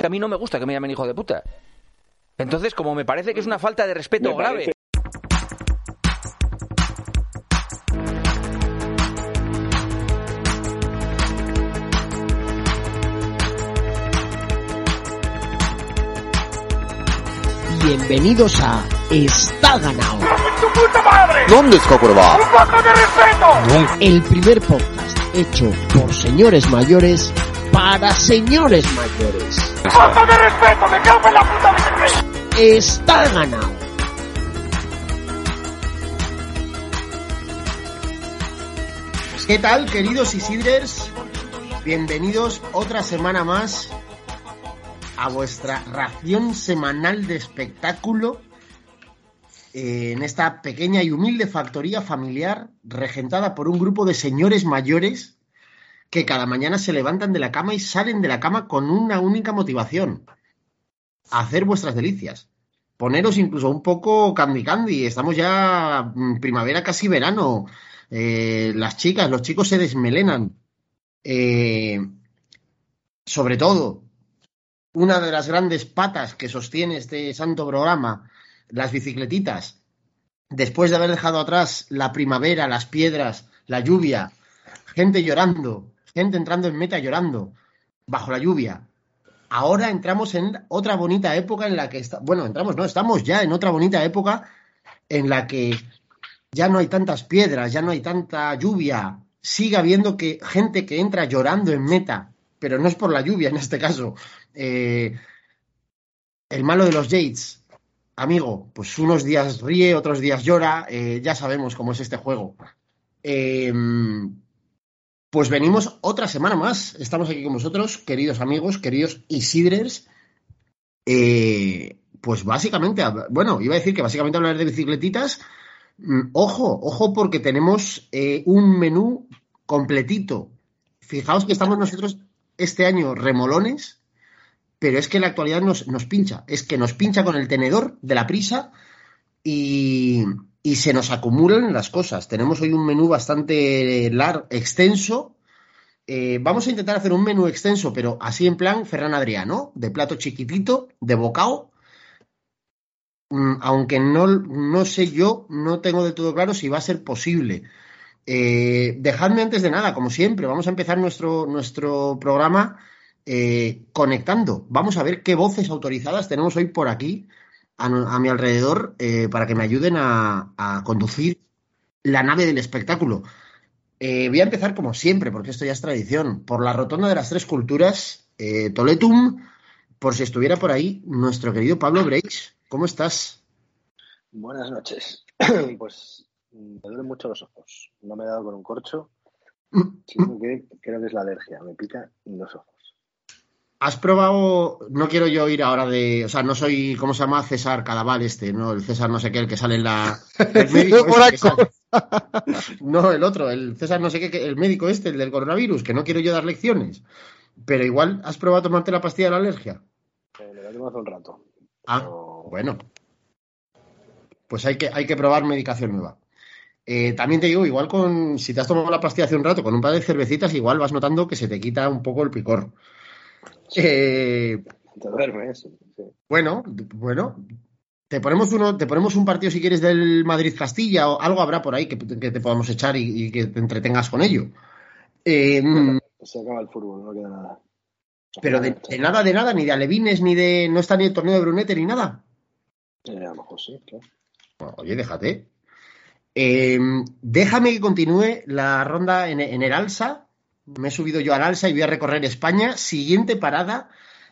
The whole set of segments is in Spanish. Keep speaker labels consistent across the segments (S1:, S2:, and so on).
S1: que a mí no me gusta que me llamen hijo de puta. Entonces, como me parece que es una falta de respeto
S2: Me
S1: grave.
S2: parece-
S3: Bienvenidos a Está Ganado,
S4: ¿Dónde está Cuerva?
S3: el primer podcast hecho por señores mayores para señores mayores. Está Ganado.
S5: ¿Qué tal, queridos Isidres? Bienvenidos otra semana más a vuestra ración semanal de espectáculo eh, en esta pequeña y humilde factoría familiar regentada por un grupo de señores mayores que cada mañana se levantan de la cama y salen de la cama con una única motivación. Hacer vuestras delicias. Poneros incluso un poco candy candy. Estamos ya mm, primavera, casi verano. Eh, las chicas, los chicos se desmelenan. Eh, sobre todo, una de las grandes patas que sostiene este santo programa, las bicicletitas, después de haber dejado atrás la primavera, las piedras, la lluvia, gente llorando, gente entrando en meta llorando, bajo la lluvia. Ahora entramos en otra bonita época en la que bueno, entramos, no, estamos ya en otra bonita época en la que ya no hay tantas piedras, ya no hay tanta lluvia, sigue habiendo que gente que entra llorando en meta, pero no es por la lluvia en este caso. Eh, el malo de los Yates, amigo, pues unos días ríe, otros días llora, eh, ya sabemos cómo es este juego. Eh, pues venimos otra semana más, estamos aquí con vosotros, queridos amigos, queridos Isidres. Eh, pues básicamente, bueno, iba a decir que básicamente hablar de bicicletitas. Mm, Ojo, ojo, porque tenemos eh, un menú completito. Fijaos que estamos nosotros este año remolones, pero es que la actualidad nos, nos pincha. Es que nos pincha con el tenedor de la prisa y, y se nos acumulan las cosas. Tenemos hoy un menú bastante largo, extenso. Eh, vamos a intentar hacer un menú extenso, pero así en plan Ferran Adriano, de plato chiquitito, de bocado. Mm, Aunque no, no sé yo, no tengo de todo claro si va a ser posible. Eh, dejadme antes de nada, como siempre, vamos a empezar nuestro, nuestro programa eh, conectando. Vamos a ver qué voces autorizadas tenemos hoy por aquí a, mi alrededor eh, para que me ayuden a, a conducir la nave del espectáculo. Eh, voy a empezar como siempre, porque esto ya es tradición, por la rotonda de las tres culturas, eh, Toletum, por si estuviera por ahí, nuestro querido Pablo Breix. ¿Cómo estás?
S6: Buenas noches. Pues mm, me duelen mucho los ojos. No me he dado con un corcho, sino que creo que es la alergia. Me pica los ojos.
S5: ¿Has probado? No quiero yo ir ahora de. O sea, no soy. ¿Cómo se llama? César Cadaval, este, ¿no? El César no sé qué, el que sale en la. El médico este que
S7: ahí,
S5: sale- No, el otro, el César no sé qué, el médico este, el del coronavirus, que no quiero yo dar lecciones. Pero igual, ¿has probado tomarte la pastilla de la alergia?
S6: Eh, tomo hace un rato.
S5: Ah,
S6: Pero-
S5: bueno. Pues hay que, hay que probar medicación nueva. Eh, también te digo, igual con. Si te has tomado la pastilla hace un rato con un par de cervecitas, igual vas notando que se te quita un poco el picor. Eh. Bueno, bueno. Te ponemos uno, te ponemos un partido si quieres del Madrid Castilla o algo habrá por ahí que, que te podamos echar y, y que te entretengas con ello. Eh,
S6: Se acaba el fútbol, no queda nada.
S5: pero de, de nada, de nada, ni de alevines, ni de. No está ni el torneo de Brunete ni nada.
S6: Eh, a lo mejor sí, claro.
S5: Bueno, oye, déjate. Eh, déjame que continúe la ronda en, en el Alsa. Me he subido yo al Alsa y voy a recorrer España. Siguiente parada,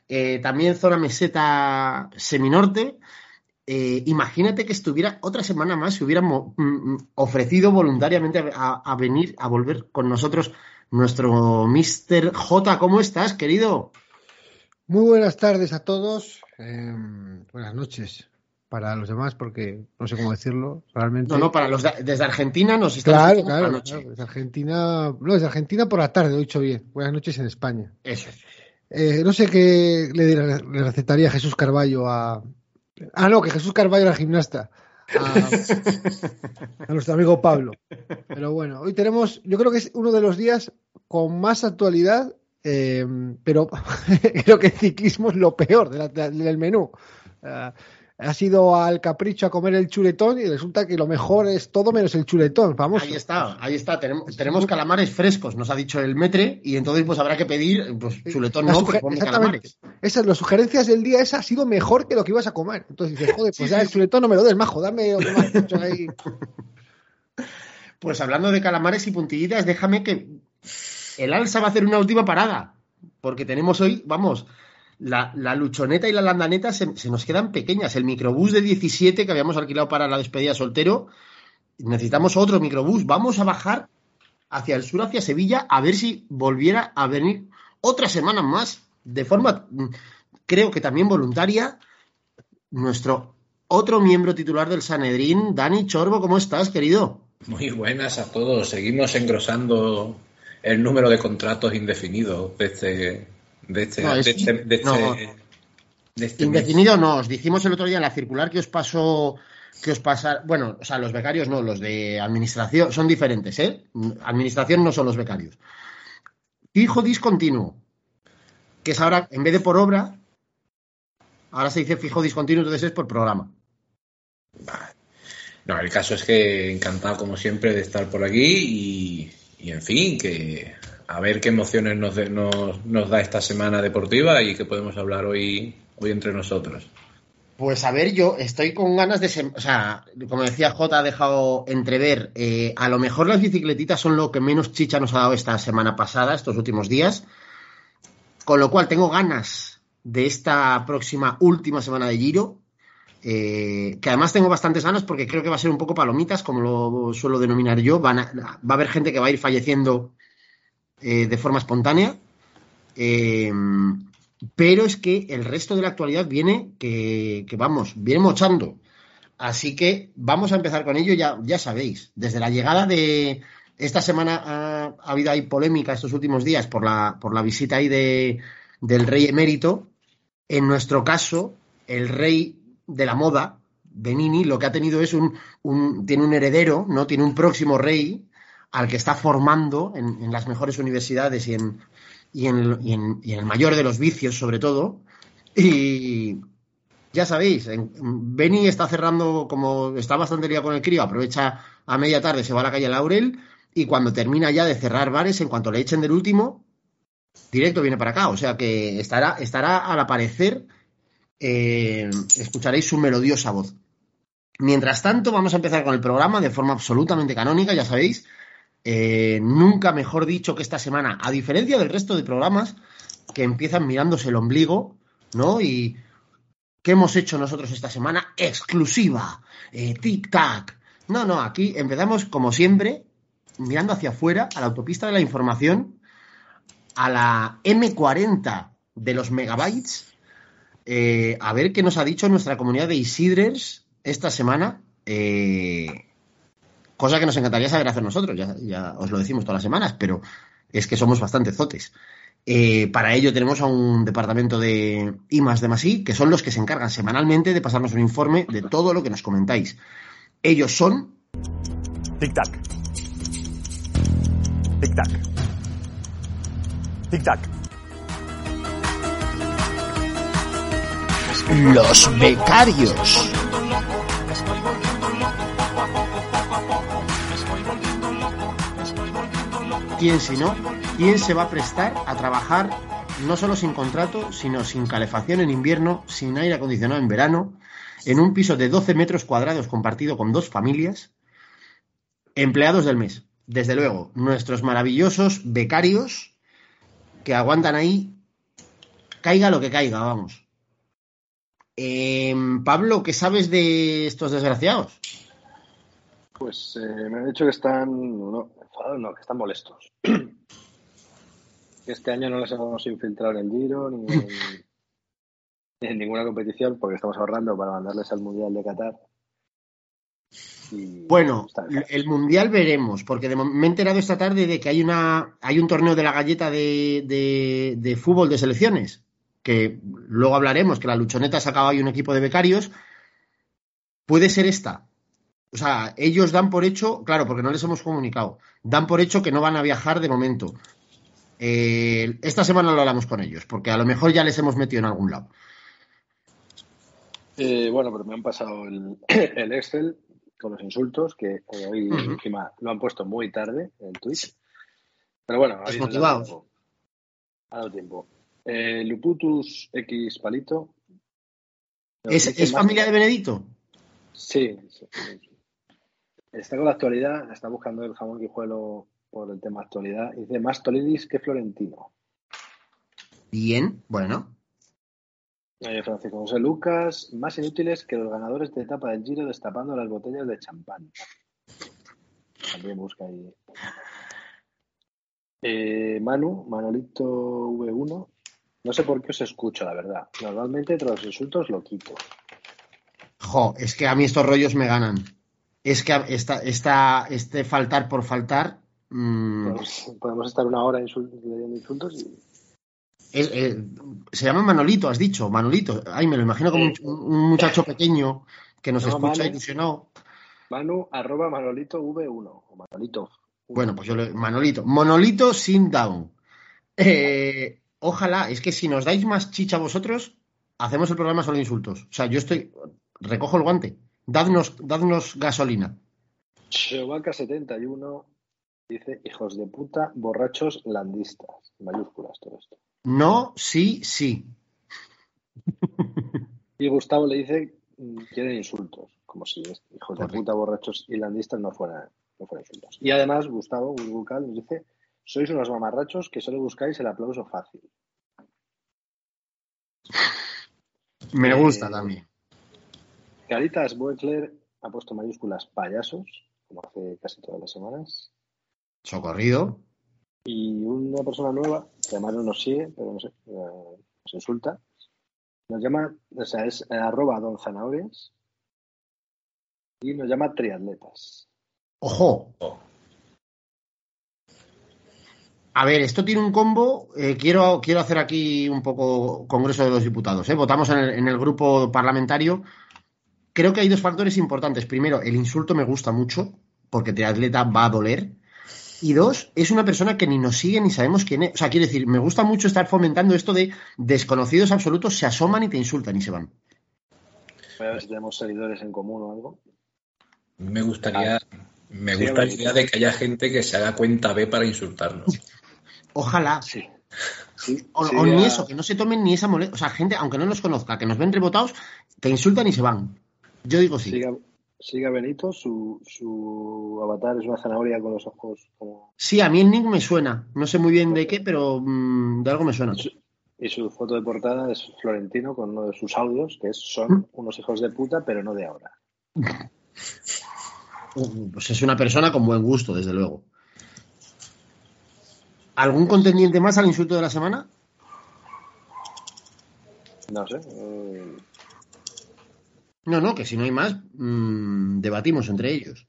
S5: eh, también zona meseta seminorte. Eh, imagínate que estuviera otra semana más, se hubieran mm, mm, ofrecido voluntariamente a, venir a volver con nosotros nuestro Mr. J. ¿Cómo estás, querido?
S7: Muy buenas tardes a todos. eh, buenas noches para los demás, porque no sé cómo decirlo. Realmente.
S5: No, no, para los de- desde Argentina nos están
S7: Claro,
S5: escuchando por la
S7: claro,
S5: noche.
S7: claro, Desde Argentina. No, desde Argentina por la tarde, lo he dicho bien. Buenas noches en España.
S5: Eso.
S7: Eh, no sé qué le, le recetaría Jesús Carballo a. Ah, no, que Jesús Carballo era gimnasta. A, a nuestro amigo Pablo. Pero bueno, hoy tenemos, yo creo que es uno de los días con más actualidad eh, pero creo que el ciclismo es lo peor de la- de- del menú. Eh, has ido al capricho a comer el chuletón y resulta que lo mejor es todo menos el chuletón, vamos.
S5: Ahí está, ahí está. Tenemos, tenemos calamares frescos, nos ha dicho el metre, y entonces pues habrá que pedir, pues chuletón
S7: La
S5: no,
S7: exactamente.
S5: calamares.
S7: Esas, las sugerencias del día, esa ha sido mejor que lo que ibas a comer. Entonces dices, joder, pues ya el chuletón no me lo des, majo, dame ahí.
S5: Pues hablando de calamares y puntillitas, déjame que el alza va a hacer una última parada, porque tenemos hoy, vamos, la, luchoneta y la landaneta se, se nos quedan pequeñas. El microbús de 17 que habíamos alquilado para la despedida soltero, necesitamos otro microbús. Vamos a bajar hacia el sur, hacia Sevilla, a ver si volviera a venir otra semana más, de forma, mm, creo que también voluntaria, nuestro otro miembro titular del Sanedrín, Dani Chorbo, ¿cómo estás, querido?
S2: Muy buenas a todos. Seguimos engrosando el número de contratos indefinidos de este, de este,
S5: No, es-
S2: de este, de este-
S5: no.
S2: de este
S5: Indefinido no, os dijimos el otro día en la circular que os pasó, que os pasa, bueno, o sea, los becarios no, los de administración son diferentes, ¿eh? Administración no son los becarios. Fijo discontinuo, que es ahora, en vez de por obra, ahora se dice fijo discontinuo, entonces es por programa.
S2: No, el caso es que encantado como siempre de estar por aquí y, y, en fin, que a ver qué emociones nos, da esta semana deportiva y que podemos hablar hoy, entre nosotros.
S5: Pues a ver, yo estoy con ganas de... O sea, como decía J, ha dejado entrever, eh, a lo mejor las bicicletitas son lo que menos chicha nos ha dado esta semana pasada, estos últimos días. Con lo cual tengo ganas de esta próxima última semana de Giro. eh, que además tengo bastantes ganas porque creo que va a ser un poco palomitas, como lo suelo denominar yo. Va a haber gente que va a ir falleciendo eh, de forma espontánea. Eh, pero es que el resto de la actualidad viene que, vamos, viene mochando. Así que vamos a empezar con ello, ya, ya sabéis. Desde la llegada de esta semana ha, ha habido ahí polémica estos últimos días por la, por la visita ahí de, del rey emérito. En nuestro caso, el rey de la moda, Benini, lo que ha tenido es un, un tiene un heredero, ¿no? Tiene un próximo rey al que está formando en, las mejores universidades y en, y en, y en- el mayor de los vicios, sobre todo. Y ya sabéis, en- Beni está cerrando, como está bastante liado con el crío, aprovecha a media tarde, se va a la calle Laurel y cuando termina ya de cerrar bares, en cuanto le echen del último, directo viene para acá. O sea que estará, estará al aparecer, eh, escucharéis su melodiosa voz. Mientras tanto, vamos a empezar con el programa de forma absolutamente canónica, ya sabéis. Eh, nunca mejor dicho que esta semana, a diferencia del resto de programas que empiezan mirándose el ombligo, ¿no? Y ¿qué hemos hecho nosotros esta semana? Exclusiva, eh, tic-tac. No, no, aquí empezamos como siempre, mirando hacia afuera, a la autopista de la información, a la M40 de los megabytes, eh, a ver qué nos ha dicho nuestra comunidad de Isidres esta semana. eh, cosa que nos encantaría saber hacer nosotros, ya, ya os lo decimos todas las semanas, pero es que somos bastante zotes. Eh, para ello tenemos a un departamento de IMAS de Masí, que son los que se encargan semanalmente de pasarnos un informe de todo lo que nos comentáis. Ellos son
S8: Tic-tac. Tic-tac. Tic-tac.
S3: Los becarios.
S5: Quién si no, quién se va a prestar a trabajar no solo sin contrato, sino sin calefacción en invierno, sin aire acondicionado en verano, en un piso de 12 metros cuadrados compartido con dos familias, empleados del mes. Desde luego, nuestros maravillosos becarios que aguantan ahí, caiga lo que caiga, vamos. Em, Pablo, ¿qué sabes de estos desgraciados?
S6: Pues eh, me han dicho que están, enfadados, no, que están molestos. Este año no les hemos infiltrado en el Giro ni en, ni en ninguna competición porque estamos ahorrando para mandarles al Mundial de Qatar. Y
S5: Bueno, el mundial veremos, porque de me he enterado esta tarde de que hay una hay un torneo de la galleta de, de- de fútbol de selecciones, que luego hablaremos, que la luchoneta sacado ahí un equipo de becarios. Puede ser esta. O sea, ellos dan por hecho, claro, porque no les hemos comunicado, dan por hecho que no van a viajar de momento. Eh, esta semana lo hablamos con ellos, porque a lo mejor ya les hemos metido en algún lado.
S6: Eh, bueno, pero me han pasado el, el Excel con los insultos, que hoy
S5: Ujú.
S6: encima lo han puesto muy tarde en Twitch. Pero bueno, ahí nos da
S5: Desmotivados.
S6: tiempo. Ha dado tiempo. Eh, Luputus X Palito.
S5: ¿Es, es familia de Benedito?
S6: Sí, sí. Está con la actualidad, está buscando el jamón guijuelo por el tema actualidad. y Dice más Tolidis que Florentino.
S5: Bien, bueno.
S6: Eh, Francisco José Lucas, más inútiles que los ganadores de etapa del Giro destapando las botellas de champán. También busca ahí. Eh, Manu, Manolito V1. No sé por qué os escucho, la verdad. Normalmente tras los insultos lo quito.
S5: Jo, es que a mí estos rollos me ganan. Es que esta, esta, este faltar por faltar. mm,
S6: Podemos, podemos estar una hora leyendo insultos y
S5: es- eh, se llama Manolito, has dicho, Manolito. Ay, me lo imagino como un, un muchacho pequeño que nos
S6: No,
S5: escucha
S6: Manu.
S5: ilusionado.
S6: Manu arroba Manolito V1 o Manolito.
S5: Bueno, pues yo le. Manolito. Monolito sin down. Eh, ojalá, es que si nos dais más chicha vosotros, hacemos el programa solo insultos. O sea, yo estoy. Recojo el guante. Dadnos, dadnos gasolina.
S6: Chewbacca71 dice hijos de puta, borrachos landistas. Mayúsculas todo esto.
S5: No, sí, sí.
S6: Y Gustavo le dice mm, quieren insultos, como si hijos de puta, borrachos y landistas no fueran, no fueran insultos. Y además, Gustavo Gurgucal nos dice sois unos mamarrachos que solo buscáis el aplauso fácil.
S5: Me
S6: Eh,
S5: gusta también.
S6: Caritas Boecler ha puesto mayúsculas payasos, como hace casi todas las semanas.
S5: Socorrido.
S6: Y una persona nueva, que además no nos sigue, pero no sé, eh, nos insulta, nos llama, o sea, es eh, arroba don zanahorias y nos llama triatletas.
S5: Ojo. A ver, esto tiene un combo. eh, quiero, quiero hacer aquí un poco Congreso de los Diputados. ¿eh? Votamos en el, en el grupo parlamentario. Creo que hay dos factores importantes. Primero, el insulto me gusta mucho, porque triatleta va a doler. Y dos, es una persona que ni nos sigue ni sabemos quién es. O sea, quiero decir, me gusta mucho estar fomentando esto de desconocidos absolutos se asoman y te insultan y se van.
S6: Voy a ver si tenemos seguidores en común o algo.
S2: Me gustaría, me
S6: Sí,
S2: gusta la idea de que haya gente que se haga cuenta B para insultarnos.
S5: Ojalá.
S6: Sí. Sí,
S5: O,
S6: sí,
S5: o ni eso, que no se tomen ni esa molestia. O sea, gente, aunque no nos conozca, que nos ven rebotados, te insultan y se van. Yo digo sí.
S6: Siga, siga Benito, su, su avatar es una zanahoria con los ojos como...
S5: Sí, a mí el nick me suena. No sé muy bien de qué, pero mm, de algo me suena.
S6: Y su foto de portada es Florentino con uno de sus audios, que es son unos hijos de puta, pero no de ahora.
S5: Pues es una persona con buen gusto, desde luego. ¿Algún contendiente más al insulto de la semana?
S6: No sé. eh,
S5: No, no, que si no hay más, mm, debatimos entre ellos.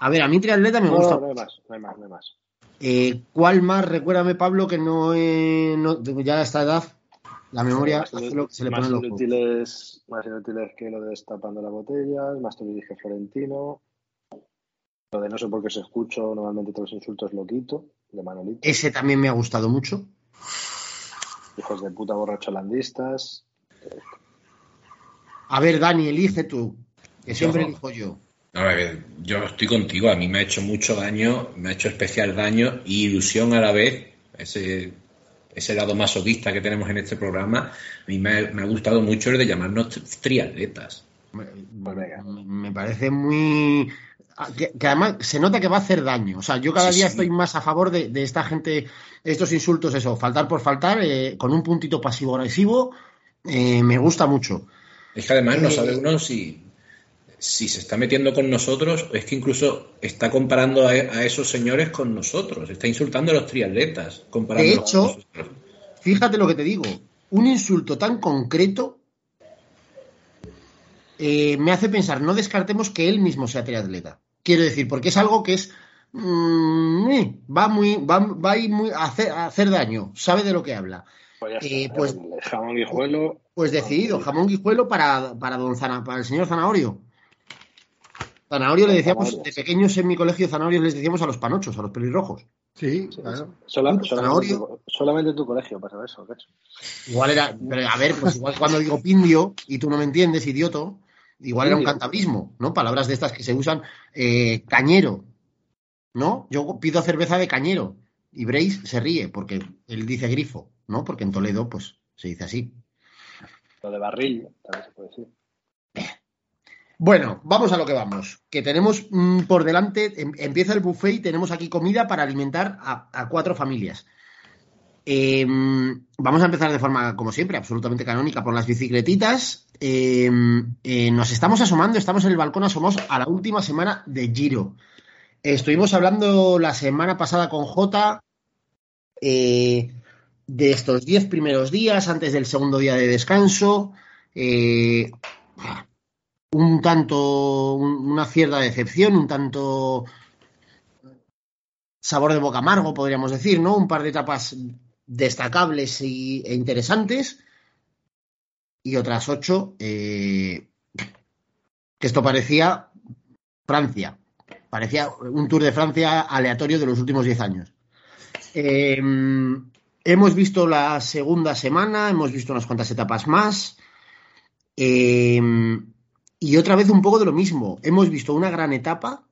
S5: A ver, a mí triatleta me
S6: no,
S5: gusta.
S6: no hay más, no hay más, no hay más.
S5: Eh, ¿Cuál más? Recuérdame, Pablo, que no, no- ya a esta edad la memoria
S6: más
S5: hace lo que se le
S6: más
S5: pone
S6: inútiles, más inútiles que lo de destapando la botella, más te dije Florentino. Lo de no sé por qué se escucho, normalmente todos los insultos lo quito, de Manolito.
S5: Ese también me ha gustado mucho.
S6: Hijos de puta borracholandistas.
S5: A ver, Dani, elige tú, que siempre
S2: Yo.
S5: elijo yo.
S2: No, a ver, yo estoy contigo, a mí me ha hecho mucho daño, me ha hecho especial daño y ilusión a la vez, ese, ese lado masoquista que tenemos en este programa, a mí me ha, me ha gustado mucho el de llamarnos tri- triatletas.
S5: Me, parece muy... ah, Que, que además se nota que va a hacer daño. O sea, yo cada
S2: Sí,
S5: día
S2: sí.
S5: estoy más a favor de, de esta gente, estos insultos, eso, faltar por faltar, eh, con un puntito pasivo-agresivo, eh, me gusta mucho.
S2: Es que además no
S5: Eh,
S2: sabe uno si, si se está metiendo con nosotros es que incluso está comparando a, a esos señores con nosotros, está insultando a los triatletas.
S5: De hecho,
S2: con.
S5: Fíjate lo que te digo, un insulto tan concreto eh, me hace pensar, no descartemos que él mismo sea triatleta. Quiero decir, porque es algo que es... mm, eh, va muy va, va a ir muy a hacer, a hacer daño, sabe de lo que habla.
S6: Pues ya
S5: Eh, pues-
S6: jamón guijuelo.
S5: Pues decidido, jamón guijuelo para, para, don Zana- para el señor Zanahorio. Zanahorio le decíamos, de pequeños en mi colegio Zanahorios les decíamos a los panochos, a los pelirrojos.
S7: Sí, claro.
S6: Sola- solamente, en tu, solamente en tu colegio pasa eso.
S5: Igual era, pero a ver, pues igual cuando digo pindio y tú no me entiendes, idioto, igual era un cantabrismo, ¿no? Palabras de estas que se usan, eh, cañero, ¿no? Yo pido cerveza de cañero y Brace se ríe porque él dice grifo, ¿no? Porque en Toledo, pues, se dice así.
S6: Lo de barril, también se puede decir.
S5: Bueno, vamos a lo que vamos. Que tenemos mm, por delante, em- empieza el buffet y tenemos aquí comida para alimentar a, a cuatro familias. Em, vamos a empezar de forma, como siempre, absolutamente canónica por las bicicletitas. Em, eh, nos estamos asomando, estamos en el balcón asomados a la última semana de Giro. Estuvimos hablando la semana pasada con Jota eh, de estos diez primeros días antes del segundo día de descanso. Eh, un tanto, un- una cierta decepción, un tanto sabor de boca amargo, podríamos decir, ¿no? Un par de etapas destacables y, e interesantes. Y otras ocho, eh, que esto parecía Francia. Parecía un Tour de Francia aleatorio de los últimos diez años. Eh, hemos visto la segunda semana, hemos visto unas cuantas etapas más. Eh, y otra vez un poco de lo mismo. Hemos visto una gran etapa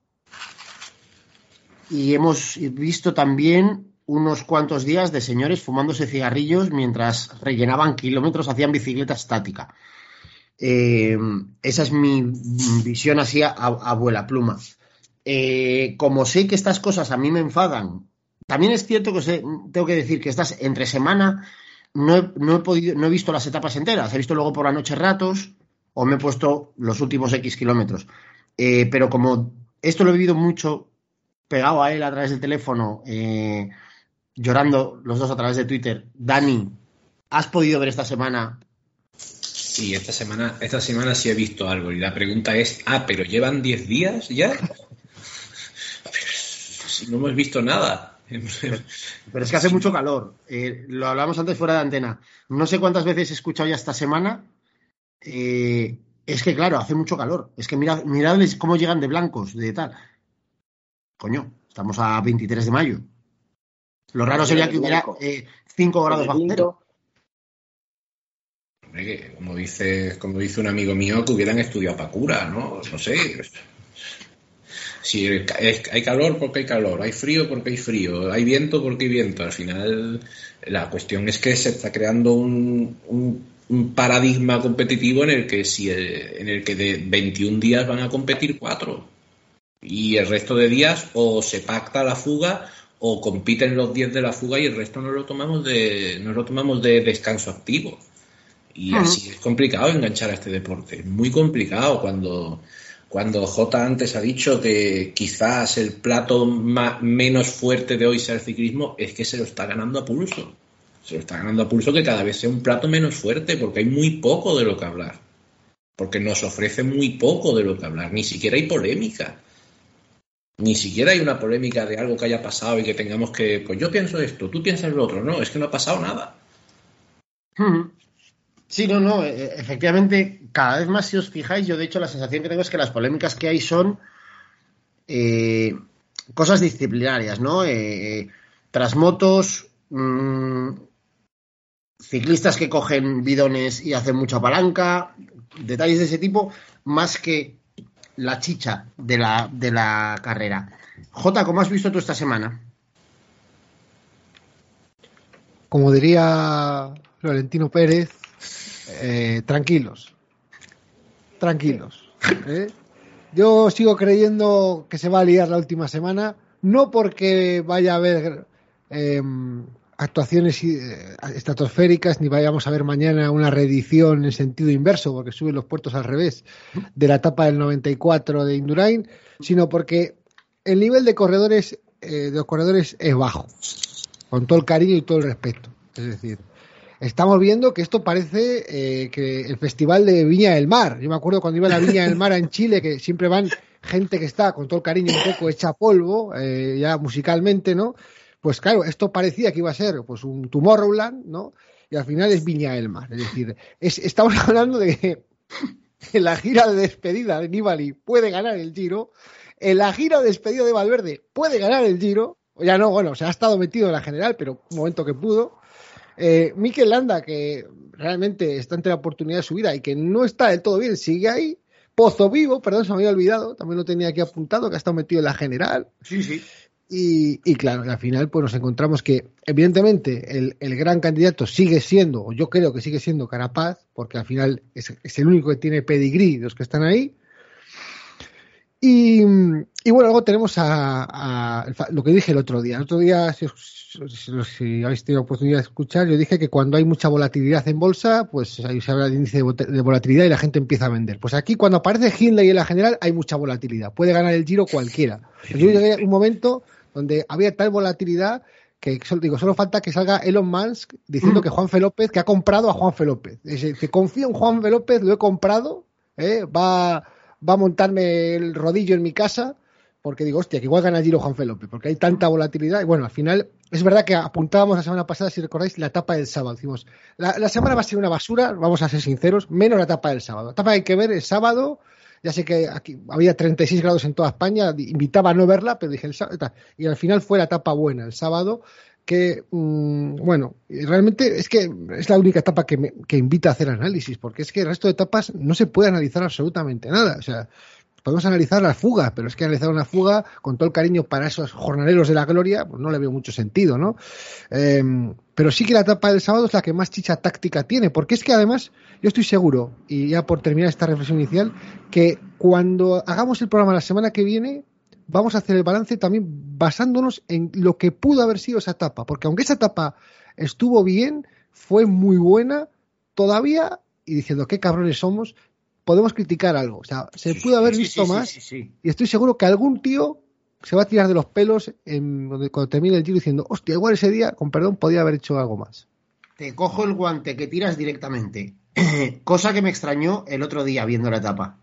S5: y hemos visto también unos cuantos días de señores fumándose cigarrillos mientras rellenaban kilómetros, hacían bicicleta estática. Eh, esa es mi visión así a, a abuela pluma. Eh, como sé que estas cosas a mí me enfadan, también es cierto que sé- tengo que decir que estas entre semana no he, no he podido, no he visto las etapas enteras, he visto luego por la noche ratos o me he puesto los últimos X kilómetros. Eh, pero como esto lo he vivido mucho pegado a él a través del teléfono, eh, llorando los dos a través de Twitter, Dani, ¿has podido ver esta semana?
S2: Sí, esta semana, esta semana sí he visto algo. Y la pregunta es, ah, pero llevan 10 días ya. Si no hemos visto nada.
S5: Pero es que hace mucho calor. Eh, lo hablamos antes fuera de antena. No sé cuántas veces he escuchado ya esta semana. eh, es que, claro, hace mucho calor. Es que mirad, miradles cómo llegan de blancos, de tal. Coño, estamos a 23 de mayo. Lo raro sería que hubiera 5 grados bajo cero.
S2: Hombre, que como dice, como dice un amigo mío, que hubieran estudiado para cura, ¿no? No sé. Si hay calor porque hay calor, hay frío porque hay frío, hay viento porque hay viento. Al final, la cuestión es que se está creando un, un- un paradigma competitivo en el que si el- en el que de 21 días van a competir cuatro y el resto de días o se pacta la fuga o compiten los 10 de la fuga y el resto no lo tomamos de no lo tomamos de descanso activo. Y así es complicado enganchar a este deporte. Es muy complicado cuando, cuando J antes ha dicho que quizás el plato ma- menos fuerte de hoy sea el ciclismo, es que se lo está ganando a pulso. Se lo está ganando a pulso que cada vez sea un plato menos fuerte, porque hay muy poco de lo que hablar. Porque nos ofrece muy poco de lo que hablar. Ni siquiera hay polémica. Ni siquiera hay una polémica de algo que haya pasado y que tengamos que, pues yo pienso esto, tú piensas lo otro. No, es que no ha pasado nada.
S5: Ujú. Sí, no, no, eh, efectivamente, cada vez más si os fijáis, yo de hecho la sensación que tengo es que las polémicas que hay son eh, cosas disciplinarias, ¿no? Eh, eh, trasmotos, mm, ciclistas que cogen bidones y hacen mucha palanca, detalles de ese tipo, más que la chicha de la, de la carrera. Jota, ¿cómo has visto tú esta semana?
S7: Como diría Florentino Pérez, eh, tranquilos. Tranquilos. ¿eh? Yo sigo creyendo que se va a liar la última semana, no porque vaya a haber eh, actuaciones eh, estratosféricas, ni vayamos a ver mañana una reedición en sentido inverso, porque suben los puertos al revés de la etapa del 94 de Indurain, sino porque el nivel de corredores eh, de los corredores es bajo, con todo el cariño y todo el respeto. Es decir, estamos viendo que esto parece eh, que el festival de Viña del Mar. Yo me acuerdo cuando iba a la Viña del Mar en Chile, que siempre van gente que está con todo el cariño un poco hecha polvo, eh, ya musicalmente, ¿no? Pues claro, esto parecía que iba a ser pues un Tomorrowland, ¿no? Y al final es Viña del Mar. Es decir, es- estamos hablando de que en la gira de despedida de Nibali puede ganar el Giro, en la gira de despedida de Valverde puede ganar el Giro, ya no, bueno, se ha estado metido en la general, pero un momento que pudo. Eh, Mikel Landa, que realmente está ante la oportunidad de su vida y que no está del todo bien, sigue ahí. Pozo Vivo, perdón, se me había olvidado, también lo tenía aquí apuntado, que ha estado metido en la general.
S5: Sí, sí.
S7: Y, y claro, al final pues nos encontramos que evidentemente el, el, gran candidato sigue siendo, o yo creo que sigue siendo Carapaz, porque al final es, es el único que tiene pedigrí de los que están ahí. Y, y, bueno, luego tenemos a, a, lo que dije el otro día. El otro día, si, si, habéis tenido oportunidad de escuchar, yo dije que cuando hay mucha volatilidad en bolsa, pues ahí se habla de índice de volatilidad y la gente empieza a vender. Pues aquí, cuando aparece Hindley en la general, hay mucha volatilidad. Puede ganar el giro cualquiera. Yo llegué a un momento donde había tal volatilidad que solo, digo, solo falta que salga Elon Musk diciendo que Juan López, que ha comprado a Juan López. Que confío en Juan López, lo he comprado, ¿eh? va va a montarme el rodillo en mi casa, porque digo, hostia, que igual gana Giro Juan López, porque hay tanta volatilidad. Y bueno, al final, es verdad que apuntábamos la semana pasada, si recordáis, la etapa del sábado. Decimos, la, la semana va a ser una basura, vamos a ser sinceros, menos la etapa del sábado. La etapa que hay que ver el sábado. Ya sé que aquí había 36 grados en toda España, invitaba a no verla, pero dije el sábado. Y al final fue la etapa buena, el sábado, que, mmm, bueno, realmente es que es la única etapa que, me, que invita a hacer análisis, porque es que el resto de etapas no se puede analizar absolutamente nada. O sea, podemos analizar la fuga, pero es que analizar una fuga con todo el cariño para esos jornaleros de la gloria, pues no le veo mucho sentido, ¿no? Eh, pero sí que la etapa del sábado es la que más chicha táctica tiene, porque es que además, yo estoy seguro, y ya por terminar esta reflexión inicial, que cuando hagamos el programa la semana que viene, vamos a hacer el balance también basándonos en lo que pudo haber sido esa etapa, porque aunque esa etapa estuvo bien, fue muy buena, todavía, y diciendo qué cabrones somos, podemos criticar algo. O sea, se sí, pudo haber sí, visto sí, más, y estoy seguro que algún tío se va a tirar de los pelos en, cuando termine el giro diciendo, hostia, igual ese día, con perdón, podía haber hecho algo más.
S5: Te cojo el guante que tiras directamente, cosa que me extrañó el otro día viendo la etapa.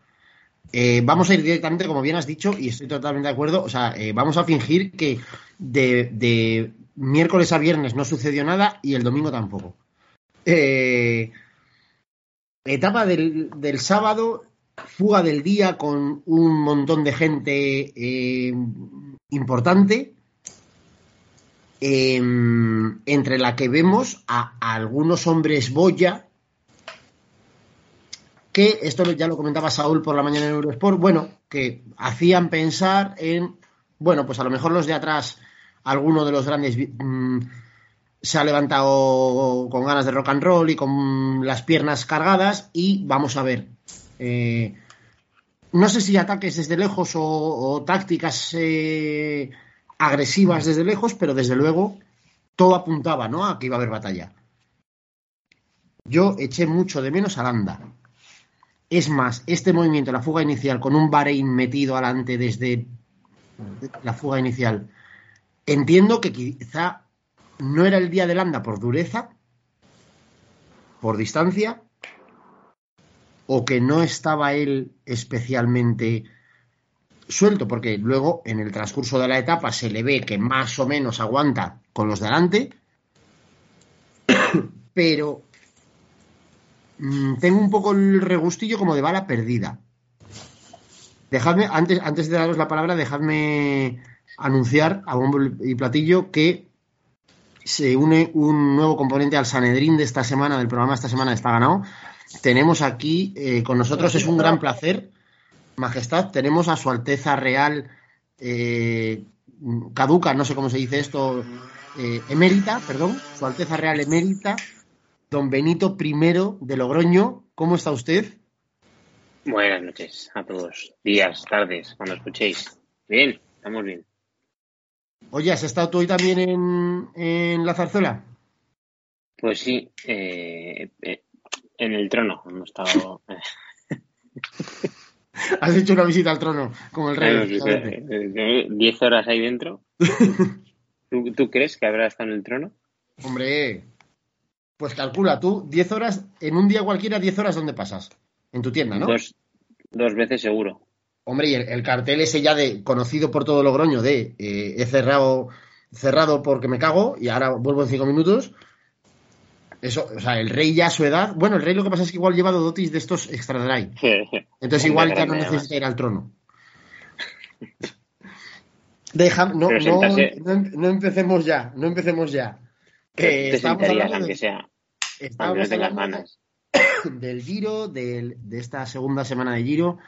S5: Eh, vamos a ir directamente, como bien has dicho, y estoy totalmente de acuerdo. O sea, eh, vamos a fingir que de, miércoles a viernes no sucedió nada y el domingo tampoco. Eh, etapa del, sábado, fuga del día con un montón de gente importante. entre la que vemos a algunos hombres boya que esto ya lo comentaba Saúl por la mañana en Eurosport, bueno, que hacían pensar en, bueno, pues a lo mejor los de atrás, alguno de los grandes mmm, se ha levantado con ganas de rock and roll y con las piernas cargadas y vamos a ver. Eh, no sé si ataques desde lejos o, o tácticas eh, agresivas desde lejos, pero desde luego todo apuntaba ¿no? a que iba a haber batalla. Yo eché mucho de menos a Landa. Es más, este movimiento, la fuga inicial, con un Bahrein metido adelante desde la fuga inicial, entiendo que quizá no era el día de Landa por dureza, por distancia, o que no estaba él especialmente suelto, porque luego en el transcurso de la etapa se le ve que más o menos aguanta con los de adelante, pero tengo un poco el regustillo como de bala perdida. Dejadme, antes, antes de daros la palabra, dejadme anunciar a bombo y platillo que se une un nuevo componente al Sanedrín de esta semana, del programa esta semana está ganado. Tenemos aquí eh, con nosotros, es un gran placer, Majestad, tenemos a Su Alteza Real eh, caduca, no sé cómo se dice esto, eh, emérita, perdón, Su Alteza Real emérita, don Benito I de Logroño. ¿Cómo está usted?
S8: Buenas noches a todos. Días, tardes, cuando escuchéis. Bien, estamos bien.
S5: Oye, ¿has estado tú hoy también en, en la zarzuela?
S8: Pues sí, eh, eh, en el trono hemos estado.
S5: Has hecho una visita al trono, como el rey.
S8: Eh, diez horas ahí dentro. ¿Tú, ¿Tú crees que habrá estado en el trono?
S5: Hombre, pues calcula tú, 10 horas, en un día cualquiera, 10 horas, ¿dónde pasas? En tu tienda, ¿no?
S8: Dos, dos veces seguro.
S5: Hombre, y el, el, cartel ese ya de conocido por todo Logroño de eh, he cerrado, cerrado porque me cago y ahora vuelvo en cinco minutos. Eso, o sea, el rey ya a su edad. Bueno, el rey lo que pasa es que igual lleva dotis de estos extra dry. Entonces igual ya no necesita ir al trono. Deja, no, no, no, no empecemos ya, no empecemos ya. Que
S8: te
S5: estamos
S8: aunque sea,
S5: estábamos
S8: tengas
S5: hablando
S8: ganas.
S5: del Giro, del- de esta segunda semana de Giro,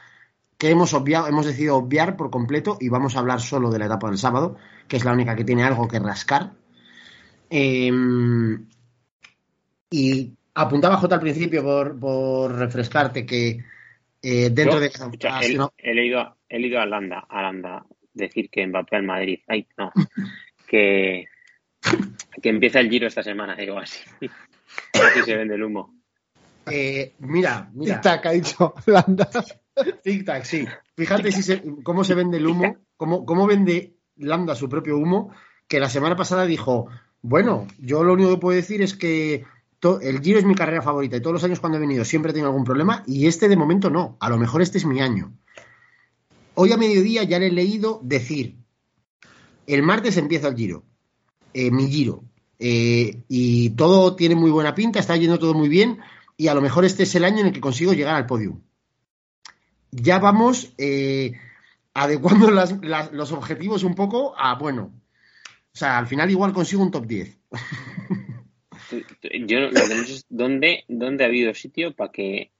S5: que hemos obviado, hemos decidido obviar por completo y vamos a hablar solo de la etapa del sábado, que es la única que tiene algo que rascar. Eh, y apuntaba J al principio por, por refrescarte que eh, dentro
S8: Yo,
S5: de
S8: escucha,
S5: ah,
S8: he,
S5: sí, no.
S8: he leído, he leído a Landa, a Landa decir que Mbappé al Madrid. Ay, no. Que, que empieza el giro esta semana, digo así. Así se vende el humo.
S5: Eh, mira, mira,
S7: Tic-tac, ha dicho Landa.
S5: tic-tac, sí. Fíjate si se- cómo se vende el humo, cómo, cómo vende Lambda su propio humo, que la semana pasada dijo, bueno, yo lo único que puedo decir es que to- el Giro es mi carrera favorita y todos los años cuando he venido siempre he tenido algún problema y este de momento no, a lo mejor este es mi año. Hoy a mediodía ya le he leído decir, el martes empieza el Giro, eh, mi Giro, eh, y todo tiene muy buena pinta, está yendo todo muy bien y a lo mejor este es el año en el que consigo llegar al podio. Ya vamos eh, adecuando las- las- los objetivos un poco a, bueno, o sea, al final igual consigo un top 10.
S8: Tú- tú- Yo no sé es dónde, dónde ha habido sitio para que,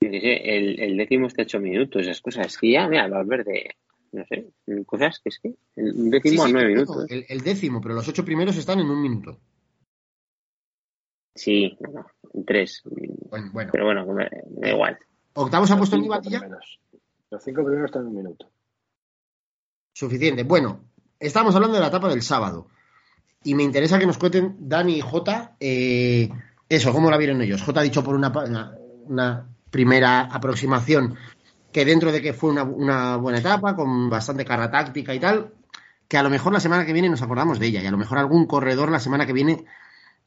S8: el, décimo esté ocho minutos, esas cosas. Es que ya, mira, Valverde, no sé, cosas que es que el décimo
S5: sí,
S8: a nueve minutos.
S5: el, el décimo, pero los ocho primeros están en un minuto.
S8: Sí, bueno, en tres.
S5: Bueno, bueno.
S8: Pero bueno, me, da igual.
S5: Octavos ha puesto en
S6: primeros. Los cinco primeros están en un minuto.
S5: Suficiente. Bueno, estamos hablando de la etapa del sábado. Y me interesa que nos cuenten Dani y J eh, eso, cómo la vieron ellos. J ha dicho por una, una primera aproximación que dentro de que fue una, buena etapa, con bastante carga táctica y tal, que a lo mejor la semana que viene nos acordamos de ella y a lo mejor algún corredor la semana que viene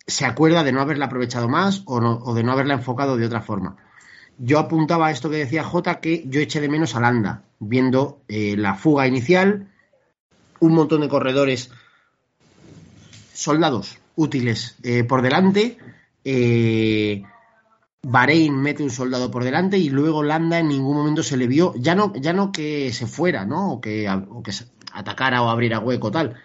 S5: se acuerda de no haberla aprovechado más o, de no haberla enfocado de otra forma. Yo apuntaba a esto que decía J, que yo eché de menos a Landa, viendo eh, la fuga inicial, un montón de corredores, soldados útiles eh, por delante, eh, Bahrein mete un soldado por delante y luego Landa en ningún momento se le vio, ya no, ya no que se fuera, ¿no? O que, atacara o abriera hueco, tal.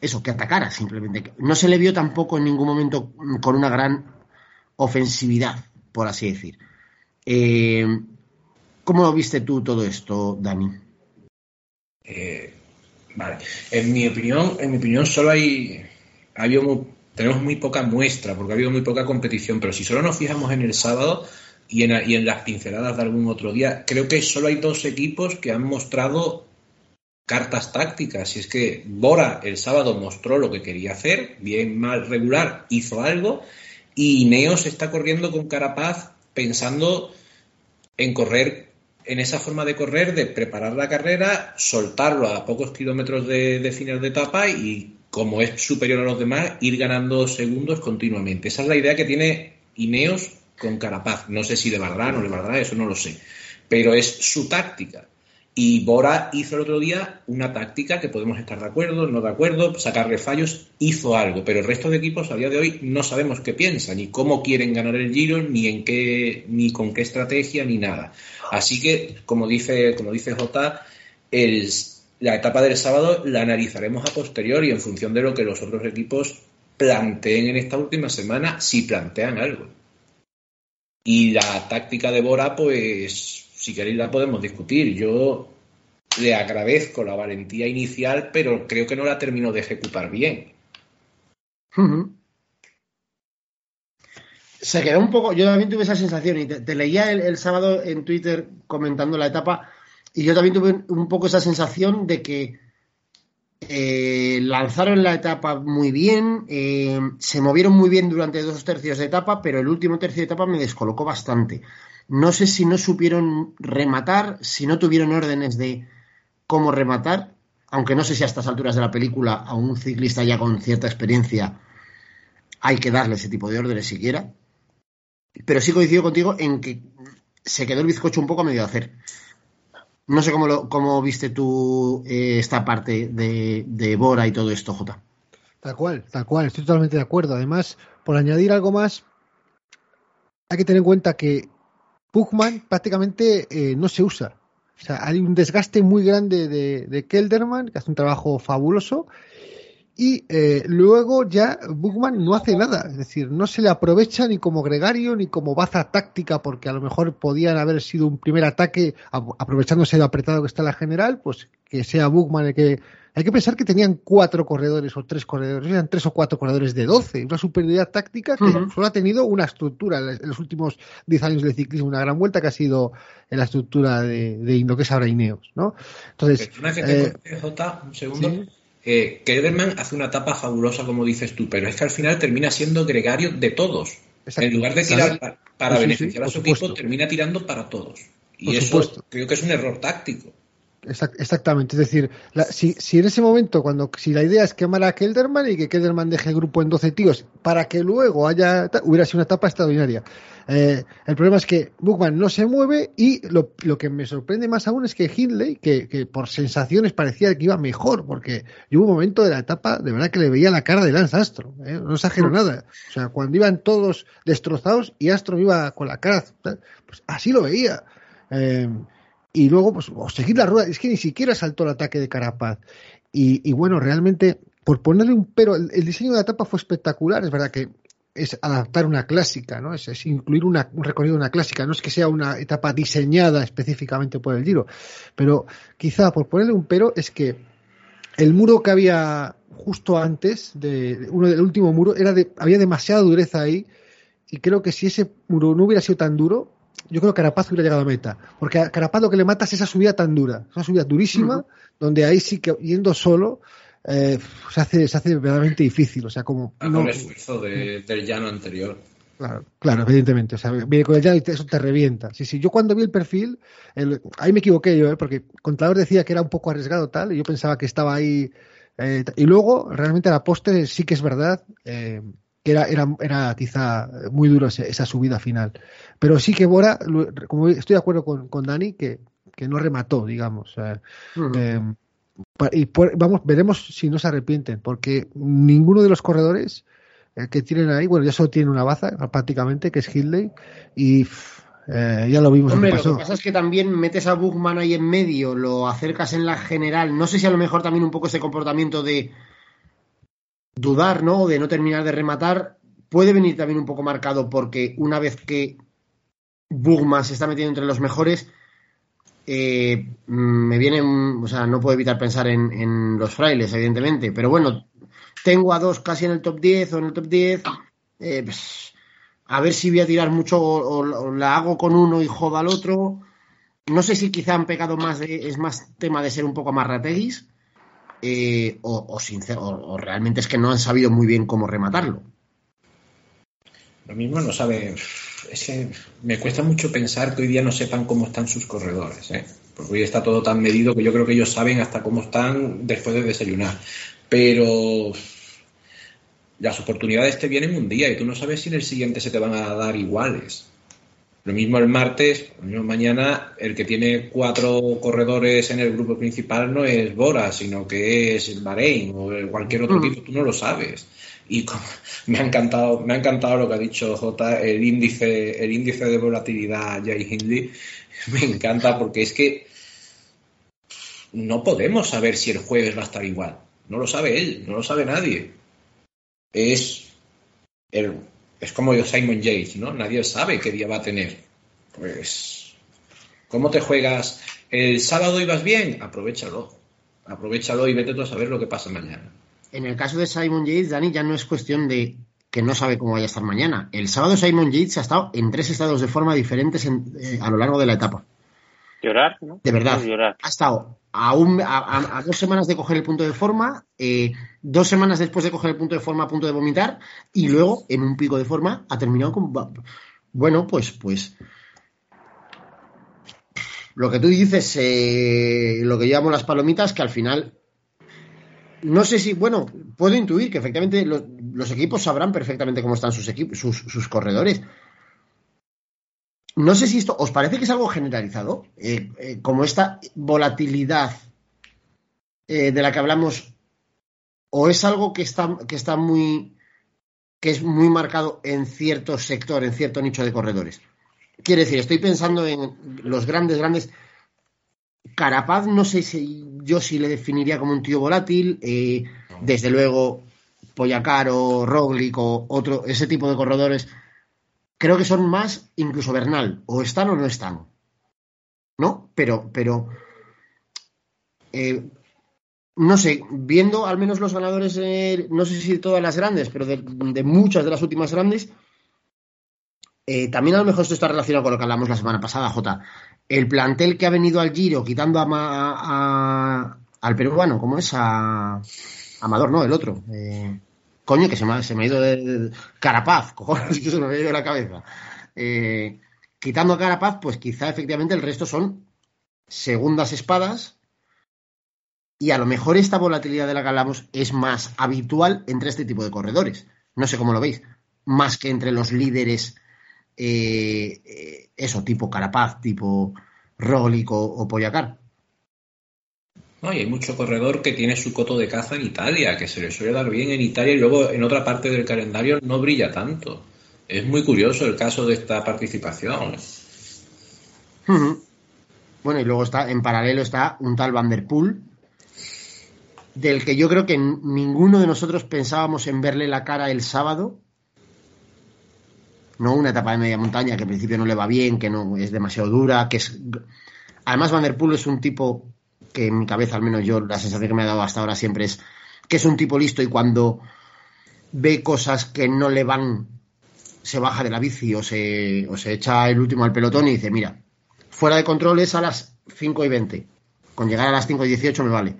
S5: Eso, que atacara simplemente. No se le vio tampoco en ningún momento con una gran ofensividad, por así decir. Eh, ¿Cómo lo viste tú todo esto, Dani?
S2: Eh, vale. En mi opinión, en mi opinión solo hay, ha habido mu- tenemos muy poca muestra porque ha habido muy poca competición, pero si solo nos fijamos en el sábado y en, y en las pinceladas de algún otro día, creo que solo hay dos equipos que han mostrado cartas tácticas. Y es que Bora el sábado mostró lo que quería hacer, bien, mal, regular, hizo algo, y Neos está corriendo con Carapaz pensando en correr en esa forma de correr, de preparar la carrera, soltarlo a pocos kilómetros de, de final de etapa y, como es superior a los demás, ir ganando segundos continuamente. Esa es la idea que tiene Ineos con Carapaz. No sé si le valdrá, no le valdrá, eso no lo sé. Pero es su táctica. Y Bora hizo el otro día una táctica que podemos estar de acuerdo, no de acuerdo, sacarle fallos, hizo algo, pero el resto de equipos a día de hoy no sabemos qué piensan, ni cómo quieren ganar el Giro, ni en qué, ni con qué estrategia, ni nada. Así que, como dice, como dice Jota, el, la etapa del sábado la analizaremos a posteriori en función de lo que los otros equipos planteen en esta última semana, si plantean algo. Y la táctica de Bora, pues si queréis la podemos discutir. Yo le agradezco la valentía inicial, pero creo que no la terminó de ejecutar bien.
S5: Se quedó un poco, yo también tuve esa sensación y te, leía el sábado en Twitter comentando la etapa y yo también tuve un poco esa sensación de que eh, lanzaron la etapa muy bien, eh, se movieron muy bien durante dos tercios de etapa, pero el último tercio de etapa me descolocó bastante. No sé si no supieron rematar, si no tuvieron órdenes de cómo rematar, aunque no sé si a estas alturas de la película a un ciclista ya con cierta experiencia hay que darle ese tipo de órdenes siquiera. Pero sí coincido contigo en que se quedó el bizcocho un poco a medio de hacer. No sé cómo, lo, cómo viste tú eh, esta parte de, de, Bora y todo esto, Jota.
S7: Tal cual, tal cual, estoy totalmente de acuerdo. Además, por añadir algo más, hay que tener en cuenta que Pugman prácticamente eh, no se usa. O sea, hay un desgaste muy grande de, de Kelderman, que hace un trabajo fabuloso, y eh, luego ya Bookman no hace nada, es decir, no se le aprovecha ni como gregario ni como baza táctica, porque a lo mejor podían haber sido un primer ataque aprovechándose de apretado que está la general, pues que sea Bookman el que... Hay que pensar que tenían cuatro corredores o tres corredores, eran tres o cuatro corredores de doce, una superioridad táctica que solo ha tenido una estructura en los últimos diez años de ciclismo, una gran vuelta que ha sido en la estructura de, de lo que es ahora Ineos, ¿no? Entonces,
S2: eh, un segundo eh, Kelderman hace una etapa fabulosa, como dices tú, pero es que al final termina siendo gregario de todos. En lugar de tirar para, beneficiar a su equipo, termina tirando para todos. Y eso creo que es un error táctico.
S7: Exactamente, es decir, si, si, en ese momento, cuando si la idea es quemar a Kelderman y que Kelderman deje el grupo en 12 tíos para que luego haya hubiera sido una etapa extraordinaria. Eh, el problema es que Bookman no se mueve y lo, lo, que me sorprende más aún es que Hindley, que, que, por sensaciones parecía que iba mejor, porque hubo un momento de la etapa de verdad que le veía la cara de Lance Astro, ¿eh? no exagero mm. nada. O sea, cuando iban todos destrozados y Astro iba con la cara, pues así lo veía. Eh, y luego, pues, seguir la rueda. Es que ni siquiera saltó el ataque de Carapaz. Y, y bueno, realmente, por ponerle un pero, el, diseño de la etapa fue espectacular. Es verdad que es adaptar una clásica, ¿no? Es, incluir una, un recorrido de una clásica. No es que sea una etapa diseñada específicamente por el Giro. Pero quizá, por ponerle un pero, es que el muro que había justo antes, de, uno del último muro, era de, había demasiada dureza ahí. Y creo que si ese muro no hubiera sido tan duro, yo creo que Carapaz hubiera llegado a meta. Porque a Carapaz lo que le mata es esa subida tan dura, esa subida durísima, donde ahí sí que yendo solo eh, se, hace, se hace verdaderamente difícil. O sea, como.
S2: Ah, no, esfuerzo del llano anterior.
S7: Claro, claro, evidentemente. O sea, viene con el llano y eso te revienta. Sí, sí. Yo cuando vi el perfil, ahí me equivoqué yo, ¿eh? porque Contador decía que era un poco arriesgado tal, y yo pensaba que estaba ahí. Eh, y luego, realmente, la poste sí que es verdad. Eh, que era, era, era quizá muy duro esa subida final. Pero sí que Bora, como estoy de acuerdo con, con Dani, que, que no remató, digamos. Eh, y vamos, veremos si no se arrepienten, porque ninguno de los corredores eh, que tienen ahí, bueno, ya solo tiene una baza prácticamente, que es Hindley, y eh, ya lo vimos.
S5: Hombre, lo que pasa es que también metes a Bugman ahí en medio, lo acercas en la general, no sé si a lo mejor también un poco ese comportamiento de dudar, ¿no? De no terminar de rematar, puede venir también un poco marcado porque una vez que Bugman se está metiendo entre los mejores, eh, me viene, o sea, no puedo evitar pensar en, los frailes, evidentemente, pero bueno, tengo a dos casi en el top 10 o en el top 10, eh, pues, a ver si voy a tirar mucho o, la hago con uno y jodo al otro. No sé si quizá han pecado más, de, es más tema de ser un poco más rateguis, eh, o, o, realmente es que no han sabido muy bien cómo rematarlo.
S2: Lo mismo no sabe. Es que me cuesta mucho pensar que hoy día no sepan cómo están sus corredores, ¿eh? porque hoy está todo tan medido que yo creo que ellos saben hasta cómo están después de desayunar. Pero las oportunidades te vienen un día y tú no sabes si en el siguiente se te van a dar iguales. Lo mismo el martes, lo mismo mañana, el que tiene cuatro corredores en el grupo principal no es Bora, sino que es Bahrein o cualquier otro mm. equipo, tú no lo sabes. Y me ha encantado, me ha encantado lo que ha dicho J, el índice, el índice de volatilidad Jay Hindley. Me encanta porque es que no podemos saber si el jueves va a estar igual. No lo sabe él, no lo sabe nadie. Es el, es como Simon Yates, ¿no? Nadie sabe qué día va a tener. Pues, ¿cómo te juegas? ¿El sábado ibas bien? Aprovechalo. Aprovechalo y vete tú a saber lo que pasa mañana.
S5: En el caso de Simon Yates, Dani, ya no es cuestión de que no sabe cómo vaya a estar mañana. El sábado Simon Yates ha estado en tres estados de forma diferentes eh, a lo largo de la etapa.
S8: Llorar, ¿no?
S5: De verdad. Ha estado a, dos semanas de coger el punto de forma, eh, dos semanas después de coger el punto de forma a punto de vomitar, y luego, en un pico de forma, ha terminado con. Bueno, pues, pues. Lo que tú dices, eh, lo que llamo las palomitas, que al final. No sé si, bueno, puedo intuir que efectivamente los, equipos sabrán perfectamente cómo están sus, equipos, sus corredores no sé si esto os parece que es algo generalizado, eh, eh, como esta volatilidad eh, de la que hablamos, o es algo que está, que está muy que es muy marcado en cierto sector, en cierto nicho de corredores. Quiere decir, estoy pensando en los grandes, grandes. Carapaz no sé si yo sí le definiría como un tío volátil. eh, desde luego, Poyacar o Roglic o otro, ese tipo de corredores, creo que son más incluso Bernal. O están o no están. ¿No? Pero, pero eh, no sé, viendo al menos los ganadores, eh, no sé si de todas las grandes, pero de, muchas de las últimas grandes, eh, también a lo mejor esto está relacionado con lo que hablamos la semana pasada, Jota. El plantel que ha venido al Giro, quitando a, a- al peruano, ¿cómo es? A Amador, no, el otro. Eh, coño, que se me, se me ha ido de- Carapaz, cojones, que se me ha ido la cabeza. Eh, quitando a Carapaz, pues quizá efectivamente el resto son segundas espadas y a lo mejor esta volatilidad de la que hablamos es más habitual entre este tipo de corredores. No sé cómo lo veis. Más que entre los líderes, eh, eh, eso, tipo Carapaz, tipo Roglic o, o Poyacar.
S2: No, y hay mucho corredor que tiene su coto de caza en Italia, que se le suele dar bien en Italia y luego en otra parte del calendario no brilla tanto. Es muy curioso el caso de esta participación.
S5: Bueno, y luego está, en paralelo está un tal Van Der Poel, del que yo creo que ninguno de nosotros pensábamos en verle la cara el sábado. No una etapa de media montaña que en principio no le va bien, que no es demasiado dura, que es. Además, Van Der Poel es un tipo que en mi cabeza, al menos yo, la sensación que me ha dado hasta ahora siempre es que es un tipo listo y cuando ve cosas que no le van, se baja de la bici o se, o se echa el último al pelotón y dice, mira, fuera de control es a las 5 y 20. Con llegar a las 5 y 18 me vale.